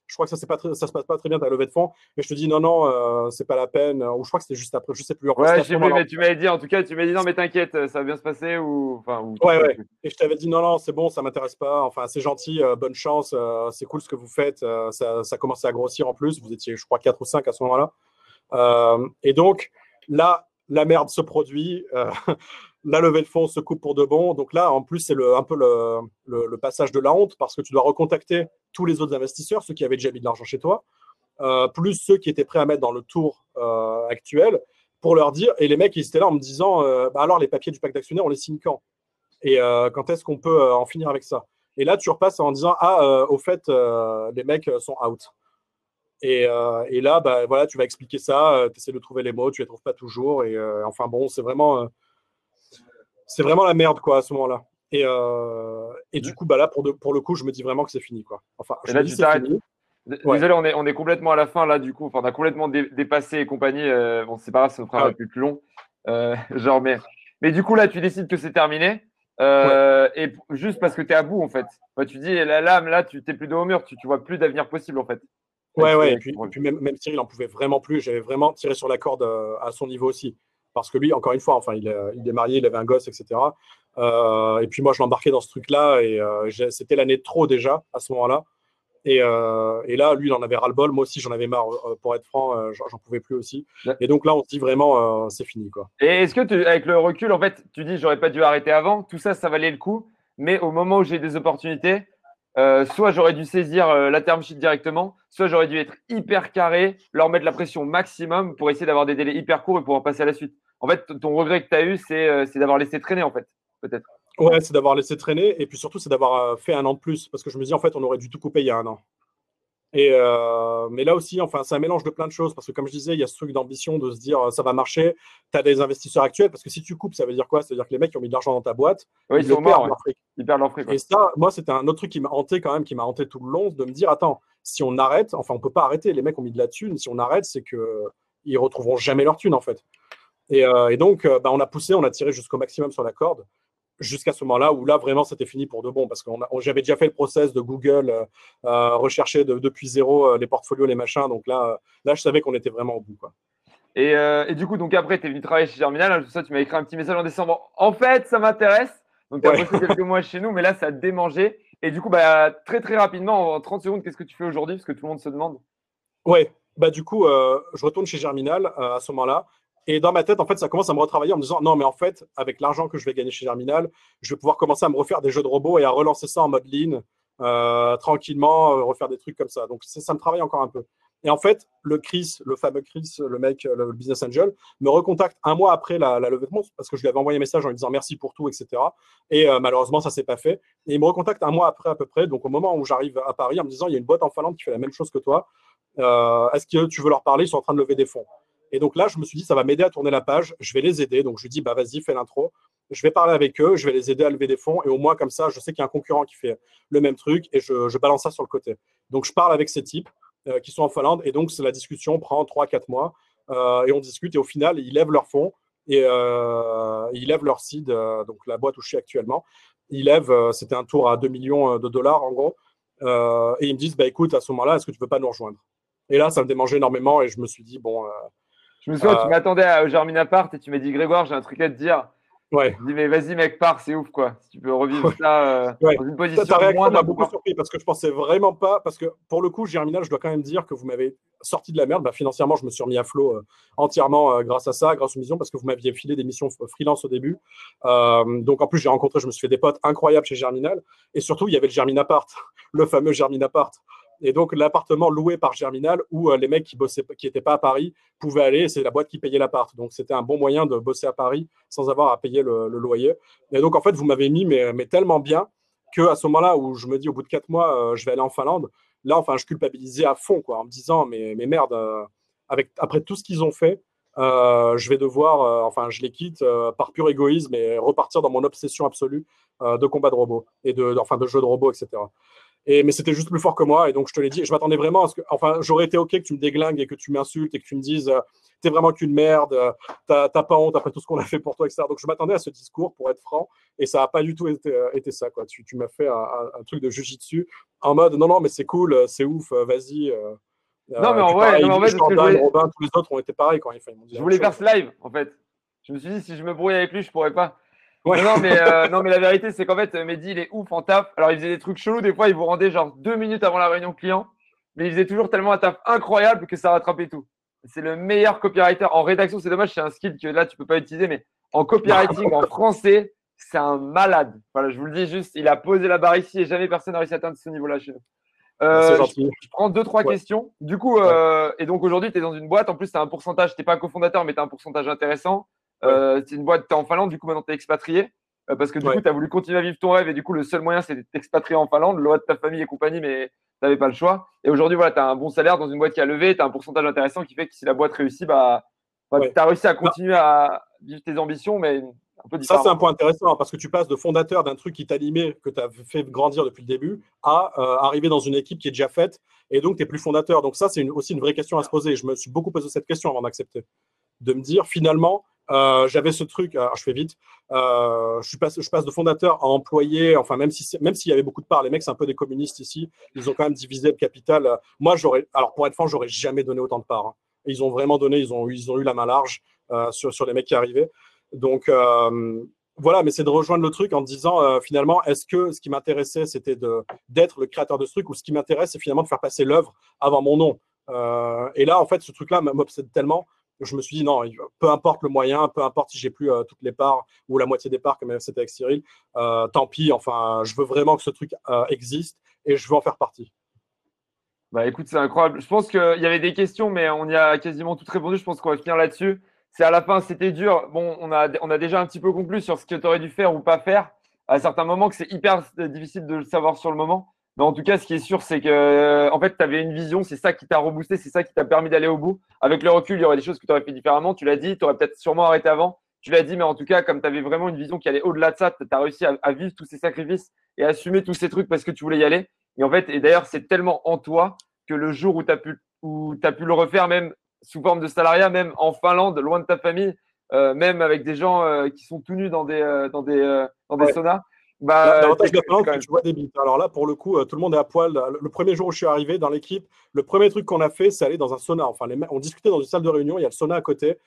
je crois que ça, pas ça se passe pas très bien ta levée de fonds. Mais je te dis non, non, euh, c'est pas la peine. Ou je crois que c'était juste après, je sais plus. Ouais, sais mais tu m'avais dit, en tout cas, tu m'as dit non, mais t'inquiète, ça va bien se passer. Ou... Enfin, ouais, ouais. Et je t'avais dit non, non, c'est bon, ça m'intéresse pas. Enfin, c'est gentil, euh, bonne chance, euh, c'est cool ce que vous faites. ça, ça commençait à grossir en plus. Vous étiez, je crois, 4 ou 5 à ce moment-là. et donc, là, la merde se produit. La levée de fonds se coupe pour de bon. Donc là, en plus, c'est un peu le, passage de la honte parce que tu dois recontacter tous les autres investisseurs, ceux qui avaient déjà mis de l'argent chez toi, euh, plus ceux qui étaient prêts à mettre dans le tour euh, actuel pour leur dire. Et les mecs, ils étaient là en me disant euh, bah alors, les papiers du pacte d'actionnaire, on les signe quand? Et quand est-ce qu'on peut en finir avec ça? Et là, tu repasses en disant ah, au fait, les mecs sont out. Et, là, bah, voilà, tu vas expliquer ça, tu essaies de trouver les mots, tu les trouves pas toujours. Et enfin, bon, c'est vraiment c'est vraiment la merde quoi à ce moment-là. Et, euh, et du coup, bah là, pour, pour le coup, je me dis vraiment que c'est fini. Quoi. Enfin, et là, tu t'arrêtes. Désolé, on est, on est complètement à la fin là, du coup. Enfin, on a complètement dépassé et compagnie. Euh, bon, c'est pas grave, ça nous fera un peu plus long. Euh, (laughs) genre, mais, mais du coup, là, tu décides que c'est terminé. Et juste parce que tu es à bout, en fait. tu dis, là, là, là tu t'es plus de haut mur, tu, tu vois plus d'avenir possible, en fait. Ouais, ouais. Et puis, puis même, même Cyril en pouvait vraiment plus. J'avais vraiment tiré sur la corde à son niveau aussi parce que lui, encore une fois, enfin, il, est marié, il avait un gosse, etc. Euh, et puis moi, je l'embarquais dans ce truc-là, et euh, c'était l'année de trop déjà à ce moment-là. Et, euh, et, là, lui, il en avait ras-le-bol. Moi aussi, j'en avais marre, pour être franc, j'en pouvais plus aussi. Et donc là, on se dit vraiment, c'est fini. Quoi. Et est-ce que, tu, avec le recul, en fait, tu dis, j'aurais pas dû arrêter avant, tout ça, ça valait le coup, mais au moment où j'ai des opportunités, soit j'aurais dû saisir la term sheet directement, soit j'aurais dû être hyper carré, leur mettre la pression maximum pour essayer d'avoir des délais hyper courts et pouvoir passer à la suite en fait, ton regret que tu as eu, euh, c'est d'avoir laissé traîner, en fait, peut-être. Ouais, c'est d'avoir laissé traîner. Et puis surtout, c'est d'avoir euh, fait un an de plus. Parce que je me dis, en fait, on aurait dû tout couper il y a un an. Et euh, mais là aussi, enfin, c'est un mélange de plein de choses. Parce que comme je disais, il y a ce truc d'ambition de se dire, ça va marcher. Tu as des investisseurs actuels. Parce que si tu coupes, ça veut dire quoi? Ça veut dire que les mecs qui ont mis de l'argent dans ta boîte, ils, sont morts, Ils perdent leur Et ça, moi, c'était un autre truc qui m'a hanté quand même, qui m'a hanté tout le long, de me dire, attends, si on arrête, enfin, on peut pas arrêter. Les mecs ont mis de la thune. Si on arrête, c'est que ils retrouveront jamais leur thune, en fait. Euh, et, donc, euh, bah, on a poussé, on a tiré jusqu'au maximum sur la corde, jusqu'à ce moment-là où là, vraiment, c'était fini pour de bon. Parce que j'avais déjà fait le process de Google, euh, rechercher depuis zéro les portfolios, les machins. Donc là, là je savais qu'on était vraiment au bout. Quoi. Et, du coup, donc après, tu es venu travailler chez Germinal. Hein, ça, tu m'as écrit un petit message en décembre. En fait, ça m'intéresse. Donc, tu as passé quelques mois chez nous, mais là, ça a démangé. Et du coup, bah, très, très rapidement, en 30 secondes, qu'est-ce que tu fais aujourd'hui? Parce que tout le monde se demande. Ouais, bah, du coup, je retourne chez Germinal à ce moment-là. Et dans ma tête, en fait, ça commence à me retravailler en me disant non, mais en fait, avec l'argent que je vais gagner chez Germinal, je vais pouvoir commencer à me refaire des jeux de robots et à relancer ça en mode lean, euh, tranquillement, euh, refaire des trucs comme ça. Donc, ça me travaille encore un peu. Et en fait, le Chris, le fameux Chris, le mec, le business angel, me recontacte un mois après la, levée de fonds parce que je lui avais envoyé un message en lui disant merci pour tout, etc. Et euh, malheureusement, ça s'est pas fait. Et il me recontacte un mois après à peu près, donc au moment où j'arrive à Paris, en me disant il y a une boîte en Finlande qui fait la même chose que toi. Est-ce que tu veux leur parler? Ils sont en train de lever des fonds. Et donc là, je me suis dit, ça va m'aider à tourner la page, je vais les aider. Donc je lui dis, bah vas-y, fais l'intro. Je vais parler avec eux, je vais les aider à lever des fonds. Et au moins, comme ça, je sais qu'il y a un concurrent qui fait le même truc et je, balance ça sur le côté. Donc je parle avec ces types euh, qui sont en Finlande. Et donc, la discussion prend 3-4 mois. Euh, et on discute. Et au final, ils lèvent leurs fonds et euh, ils lèvent leur seed, donc la boîte où je suis actuellement. Ils lèvent, c'était un tour à 2 millions de dollars en gros. et ils me disent, bah écoute, à ce moment-là, est-ce que tu veux pas nous rejoindre? Et là, ça me démangeait énormément et je me suis dit, bon, je me souviens, tu euh, m'attendais au Germin Apart et tu m'as dit Grégoire, j'ai un truc à te dire. Ouais. Je dis mais vas-y mec, pars, c'est ouf quoi. Si tu peux revivre ça euh, dans une position. Ta réaction m'a beaucoup surpris parce que je pensais vraiment pas. Parce que pour le coup, Germinal, je dois quand même dire que vous m'avez sorti de la merde. Bah, financièrement, je me suis remis à flot euh, entièrement grâce à ça, grâce aux missions, parce que vous m'aviez filé des missions freelance au début. donc en plus, j'ai rencontré, je me suis fait des potes incroyables chez Germinal. Et surtout, il y avait le Germin Apart, (laughs) le fameux Germin Apart. Et donc, l'appartement loué par Germinal, où euh, les mecs qui bossaient, qui n'étaient pas à Paris pouvaient aller, c'est la boîte qui payait l'appart. Donc, c'était un bon moyen de bosser à Paris sans avoir à payer le, loyer. Et donc, en fait, vous m'avez mis, mais, tellement bien que à ce moment-là où je me dis, au bout de quatre mois, euh, je vais aller en Finlande, là, enfin, je culpabilisais à fond, quoi, en me disant, mais, mais merde, euh, avec, après tout ce qu'ils ont fait, je vais devoir, enfin, je les quitte par pur égoïsme et repartir dans mon obsession absolue de combat de robots et de, enfin, de jeux de robots, etc mais c'était juste plus fort que moi. Et donc, je te l'ai dit, je m'attendais vraiment à ce que. Enfin, j'aurais été OK que tu me déglingues et que tu m'insultes et que tu me dises euh, T'es vraiment qu'une merde, euh, t'as pas honte après tout ce qu'on a fait pour toi, etc. Donc, je m'attendais à ce discours pour être franc. Et ça n'a pas du tout été, euh, été ça. Quoi. Tu, tu m'as fait un, truc de dessus en mode Non, non, mais c'est cool, c'est ouf, vas-y. non, mais en vrai, en fait, Robin, tous les autres ont été pareils quand ils font. Je voulais faire ce live, en fait. Je me suis dit, si je me brouille avec lui, je pourrais pas. Non, mais, euh, non, mais la vérité, c'est qu'en fait, Mehdi, il est ouf en taf. Alors, il faisait des trucs chelous. Des fois, il vous rendait genre deux minutes avant la réunion client. Mais il faisait toujours tellement un taf incroyable que ça rattrapait tout. C'est le meilleur copywriter. En rédaction, c'est dommage, c'est un skill que là, tu peux pas utiliser. Mais en copywriting, en français, c'est un malade. Voilà, je vous le dis juste, il a posé la barre ici et jamais personne n'a réussi à atteindre ce niveau-là chez nous. Euh, je, prends deux, trois questions. Du coup, euh, et donc aujourd'hui, tu es dans une boîte. En plus, tu as un pourcentage, tu n'es pas cofondateur, mais tu as un pourcentage intéressant. Euh, c'est une boîte, tu es en Finlande, du coup, maintenant tu es expatrié. Euh, parce que du coup, tu as voulu continuer à vivre ton rêve et du coup, le seul moyen, c'était d'expatrier en Finlande, loi de ta famille et compagnie, mais tu n'avais pas le choix. Et aujourd'hui, voilà, tu as un bon salaire dans une boîte qui a levé, tu as un pourcentage intéressant qui fait que si la boîte réussit, bah, bah tu as réussi à continuer à vivre tes ambitions, mais un peu Ça, c'est un point intéressant hein, parce que tu passes de fondateur d'un truc qui t'animait, que tu as fait grandir depuis le début, à euh, arriver dans une équipe qui est déjà faite et donc tu n'es plus fondateur. Donc, ça, c'est aussi une vraie question à se poser. Je me suis beaucoup posé cette question avant d'accepter. De me dire, finalement, euh, j'avais ce truc, alors je fais vite, euh, je, passe, de fondateur à employé, enfin même si même s'il y avait beaucoup de parts, les mecs c'est un peu des communistes ici, ils ont quand même divisé le capital. Moi j'aurais, alors pour être franc, j'aurais jamais donné autant de parts. Hein. Ils ont vraiment donné, ils ont, eu la main large euh, sur, les mecs qui arrivaient. Donc voilà, mais c'est de rejoindre le truc en disant finalement, est-ce que ce qui m'intéressait c'était d'être le créateur de ce truc ou ce qui m'intéresse c'est finalement de faire passer l'œuvre avant mon nom? et là en fait ce truc-là m'obsède tellement je me suis dit non, peu importe le moyen, peu importe si j'ai plus euh, toutes les parts ou la moitié des parts comme c'était avec Cyril, euh, tant pis. Enfin, je veux vraiment que ce truc euh, existe et je veux en faire partie. Bah écoute, c'est incroyable. Je pense qu'il y avait des questions, mais on y a quasiment tout répondu. Je pense qu'on va finir là-dessus. C'est à la fin, c'était dur. Bon, on a, on a déjà un petit peu conclu sur ce que tu aurais dû faire ou pas faire. À certains moments, que c'est hyper difficile de le savoir sur le moment. Mais en tout cas, ce qui est sûr, c'est que euh, en fait, tu avais une vision, c'est ça qui t'a reboosté, c'est ça qui t'a permis d'aller au bout. Avec le recul, il y aurait des choses que tu aurais fait différemment. Tu l'as dit, tu aurais peut-être sûrement arrêté avant. Tu l'as dit, mais en tout cas, comme tu avais vraiment une vision qui allait au-delà de ça, tu as réussi à, vivre tous ces sacrifices et à assumer tous ces trucs parce que tu voulais y aller. Et en fait, et d'ailleurs, c'est tellement en toi que le jour où tu as, pu, as pu le refaire, même sous forme de salariat, même en Finlande, loin de ta famille, euh, même avec des gens euh, qui sont tout nus dans des, dans des, dans des saunas, bah, L'avantage de la tu vois des. Alors là, pour le coup, euh, tout le monde est à poil. Le premier jour où je suis arrivé dans l'équipe, le premier truc qu'on a fait, c'est aller dans un sauna. Enfin, les, on discutait dans une salle de réunion, il y a le sauna à côté.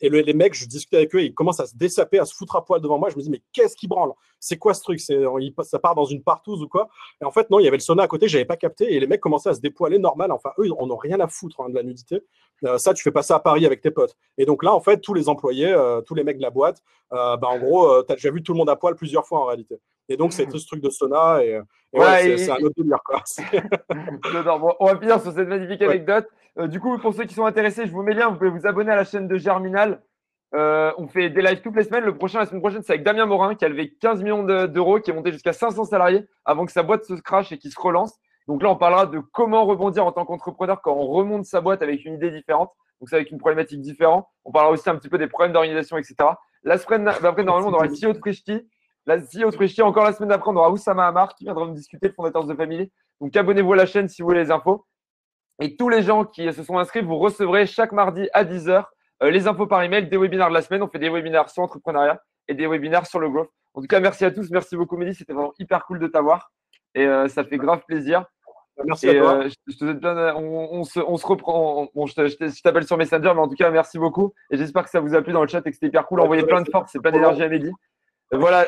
Et les mecs, je discutais avec eux, ils commencent à se dessaper, à se foutre à poil devant moi. Je me dis, mais qu'est-ce qui branle? C'est quoi ce truc? Ça part dans une partouze ou quoi? Et en fait, non, il y avait le sauna à côté, j'avais pas capté. Et les mecs commençaient à se dépoiler normal. Enfin, eux, on n'a rien à foutre hein, de la nudité. Euh, ça, tu fais pas ça à Paris avec tes potes. Et donc là, en fait, tous les employés, euh, tous les mecs de la boîte, bah, en gros, tu as déjà vu tout le monde à poil plusieurs fois en réalité. Et donc, c'est tout ce truc de sauna. Et, ouais, c'est un autre délire. Quoi. (laughs) on va finir sur cette magnifique anecdote. Du coup, pour ceux qui sont intéressés, je vous mets lien. Vous pouvez vous abonner à la chaîne de Germinal. on fait des lives toutes les semaines. Le prochain, la semaine prochaine, c'est avec Damien Morin qui a levé 15 millions d'euros, qui est monté jusqu'à 500 salariés avant que sa boîte se crache et qui se relance. Donc là, on parlera de comment rebondir en tant qu'entrepreneur quand on remonte sa boîte avec une idée différente. Donc c'est avec une problématique différente. On parlera aussi un petit peu des problèmes d'organisation, etc. La semaine d'après, normalement, on aura CEO de. La CEO de Frishti, encore la semaine d'après, on aura Oussama Amar qui viendra nous discuter, le fondateur de Family. Donc abonnez-vous à la chaîne si vous voulez les infos. Et tous les gens qui se sont inscrits, vous recevrez chaque mardi à 10h euh, les infos par email des webinaires de la semaine. On fait des webinaires sur l'entrepreneuriat et des webinaires sur le growth. En tout cas, merci à tous. Merci beaucoup, Mehdi. C'était vraiment hyper cool de t'avoir. Et euh, ça fait grave plaisir. Merci à toi. Euh, on, se, reprend. Bon, je t'appelle sur Messenger, mais en tout cas, merci beaucoup. Et j'espère que ça vous a plu dans le chat et que c'était hyper cool. Envoyez plein de force et plein d'énergie à Mehdi. voilà,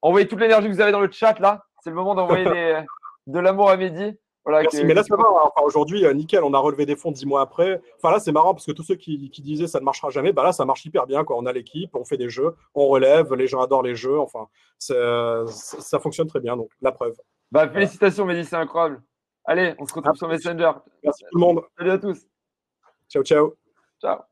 envoyez toute l'énergie que vous avez dans le chat là. C'est le moment d'envoyer (laughs) de l'amour à Mehdi. Voilà, mais là, ça va. Hein. Aujourd'hui, euh, nickel, on a relevé des fonds dix mois après. Enfin, là, c'est marrant parce que tous ceux qui, disaient ça ne marchera jamais, bah là, ça marche hyper bien. Quoi. On a l'équipe, on fait des jeux, on relève, les gens adorent les jeux. Enfin, ça fonctionne très bien. Donc, la preuve. Bah, félicitations, Mehdi, c'est incroyable. Allez, on se retrouve sur Messenger. Merci tout le monde. Salut à tous. Ciao, ciao. Ciao.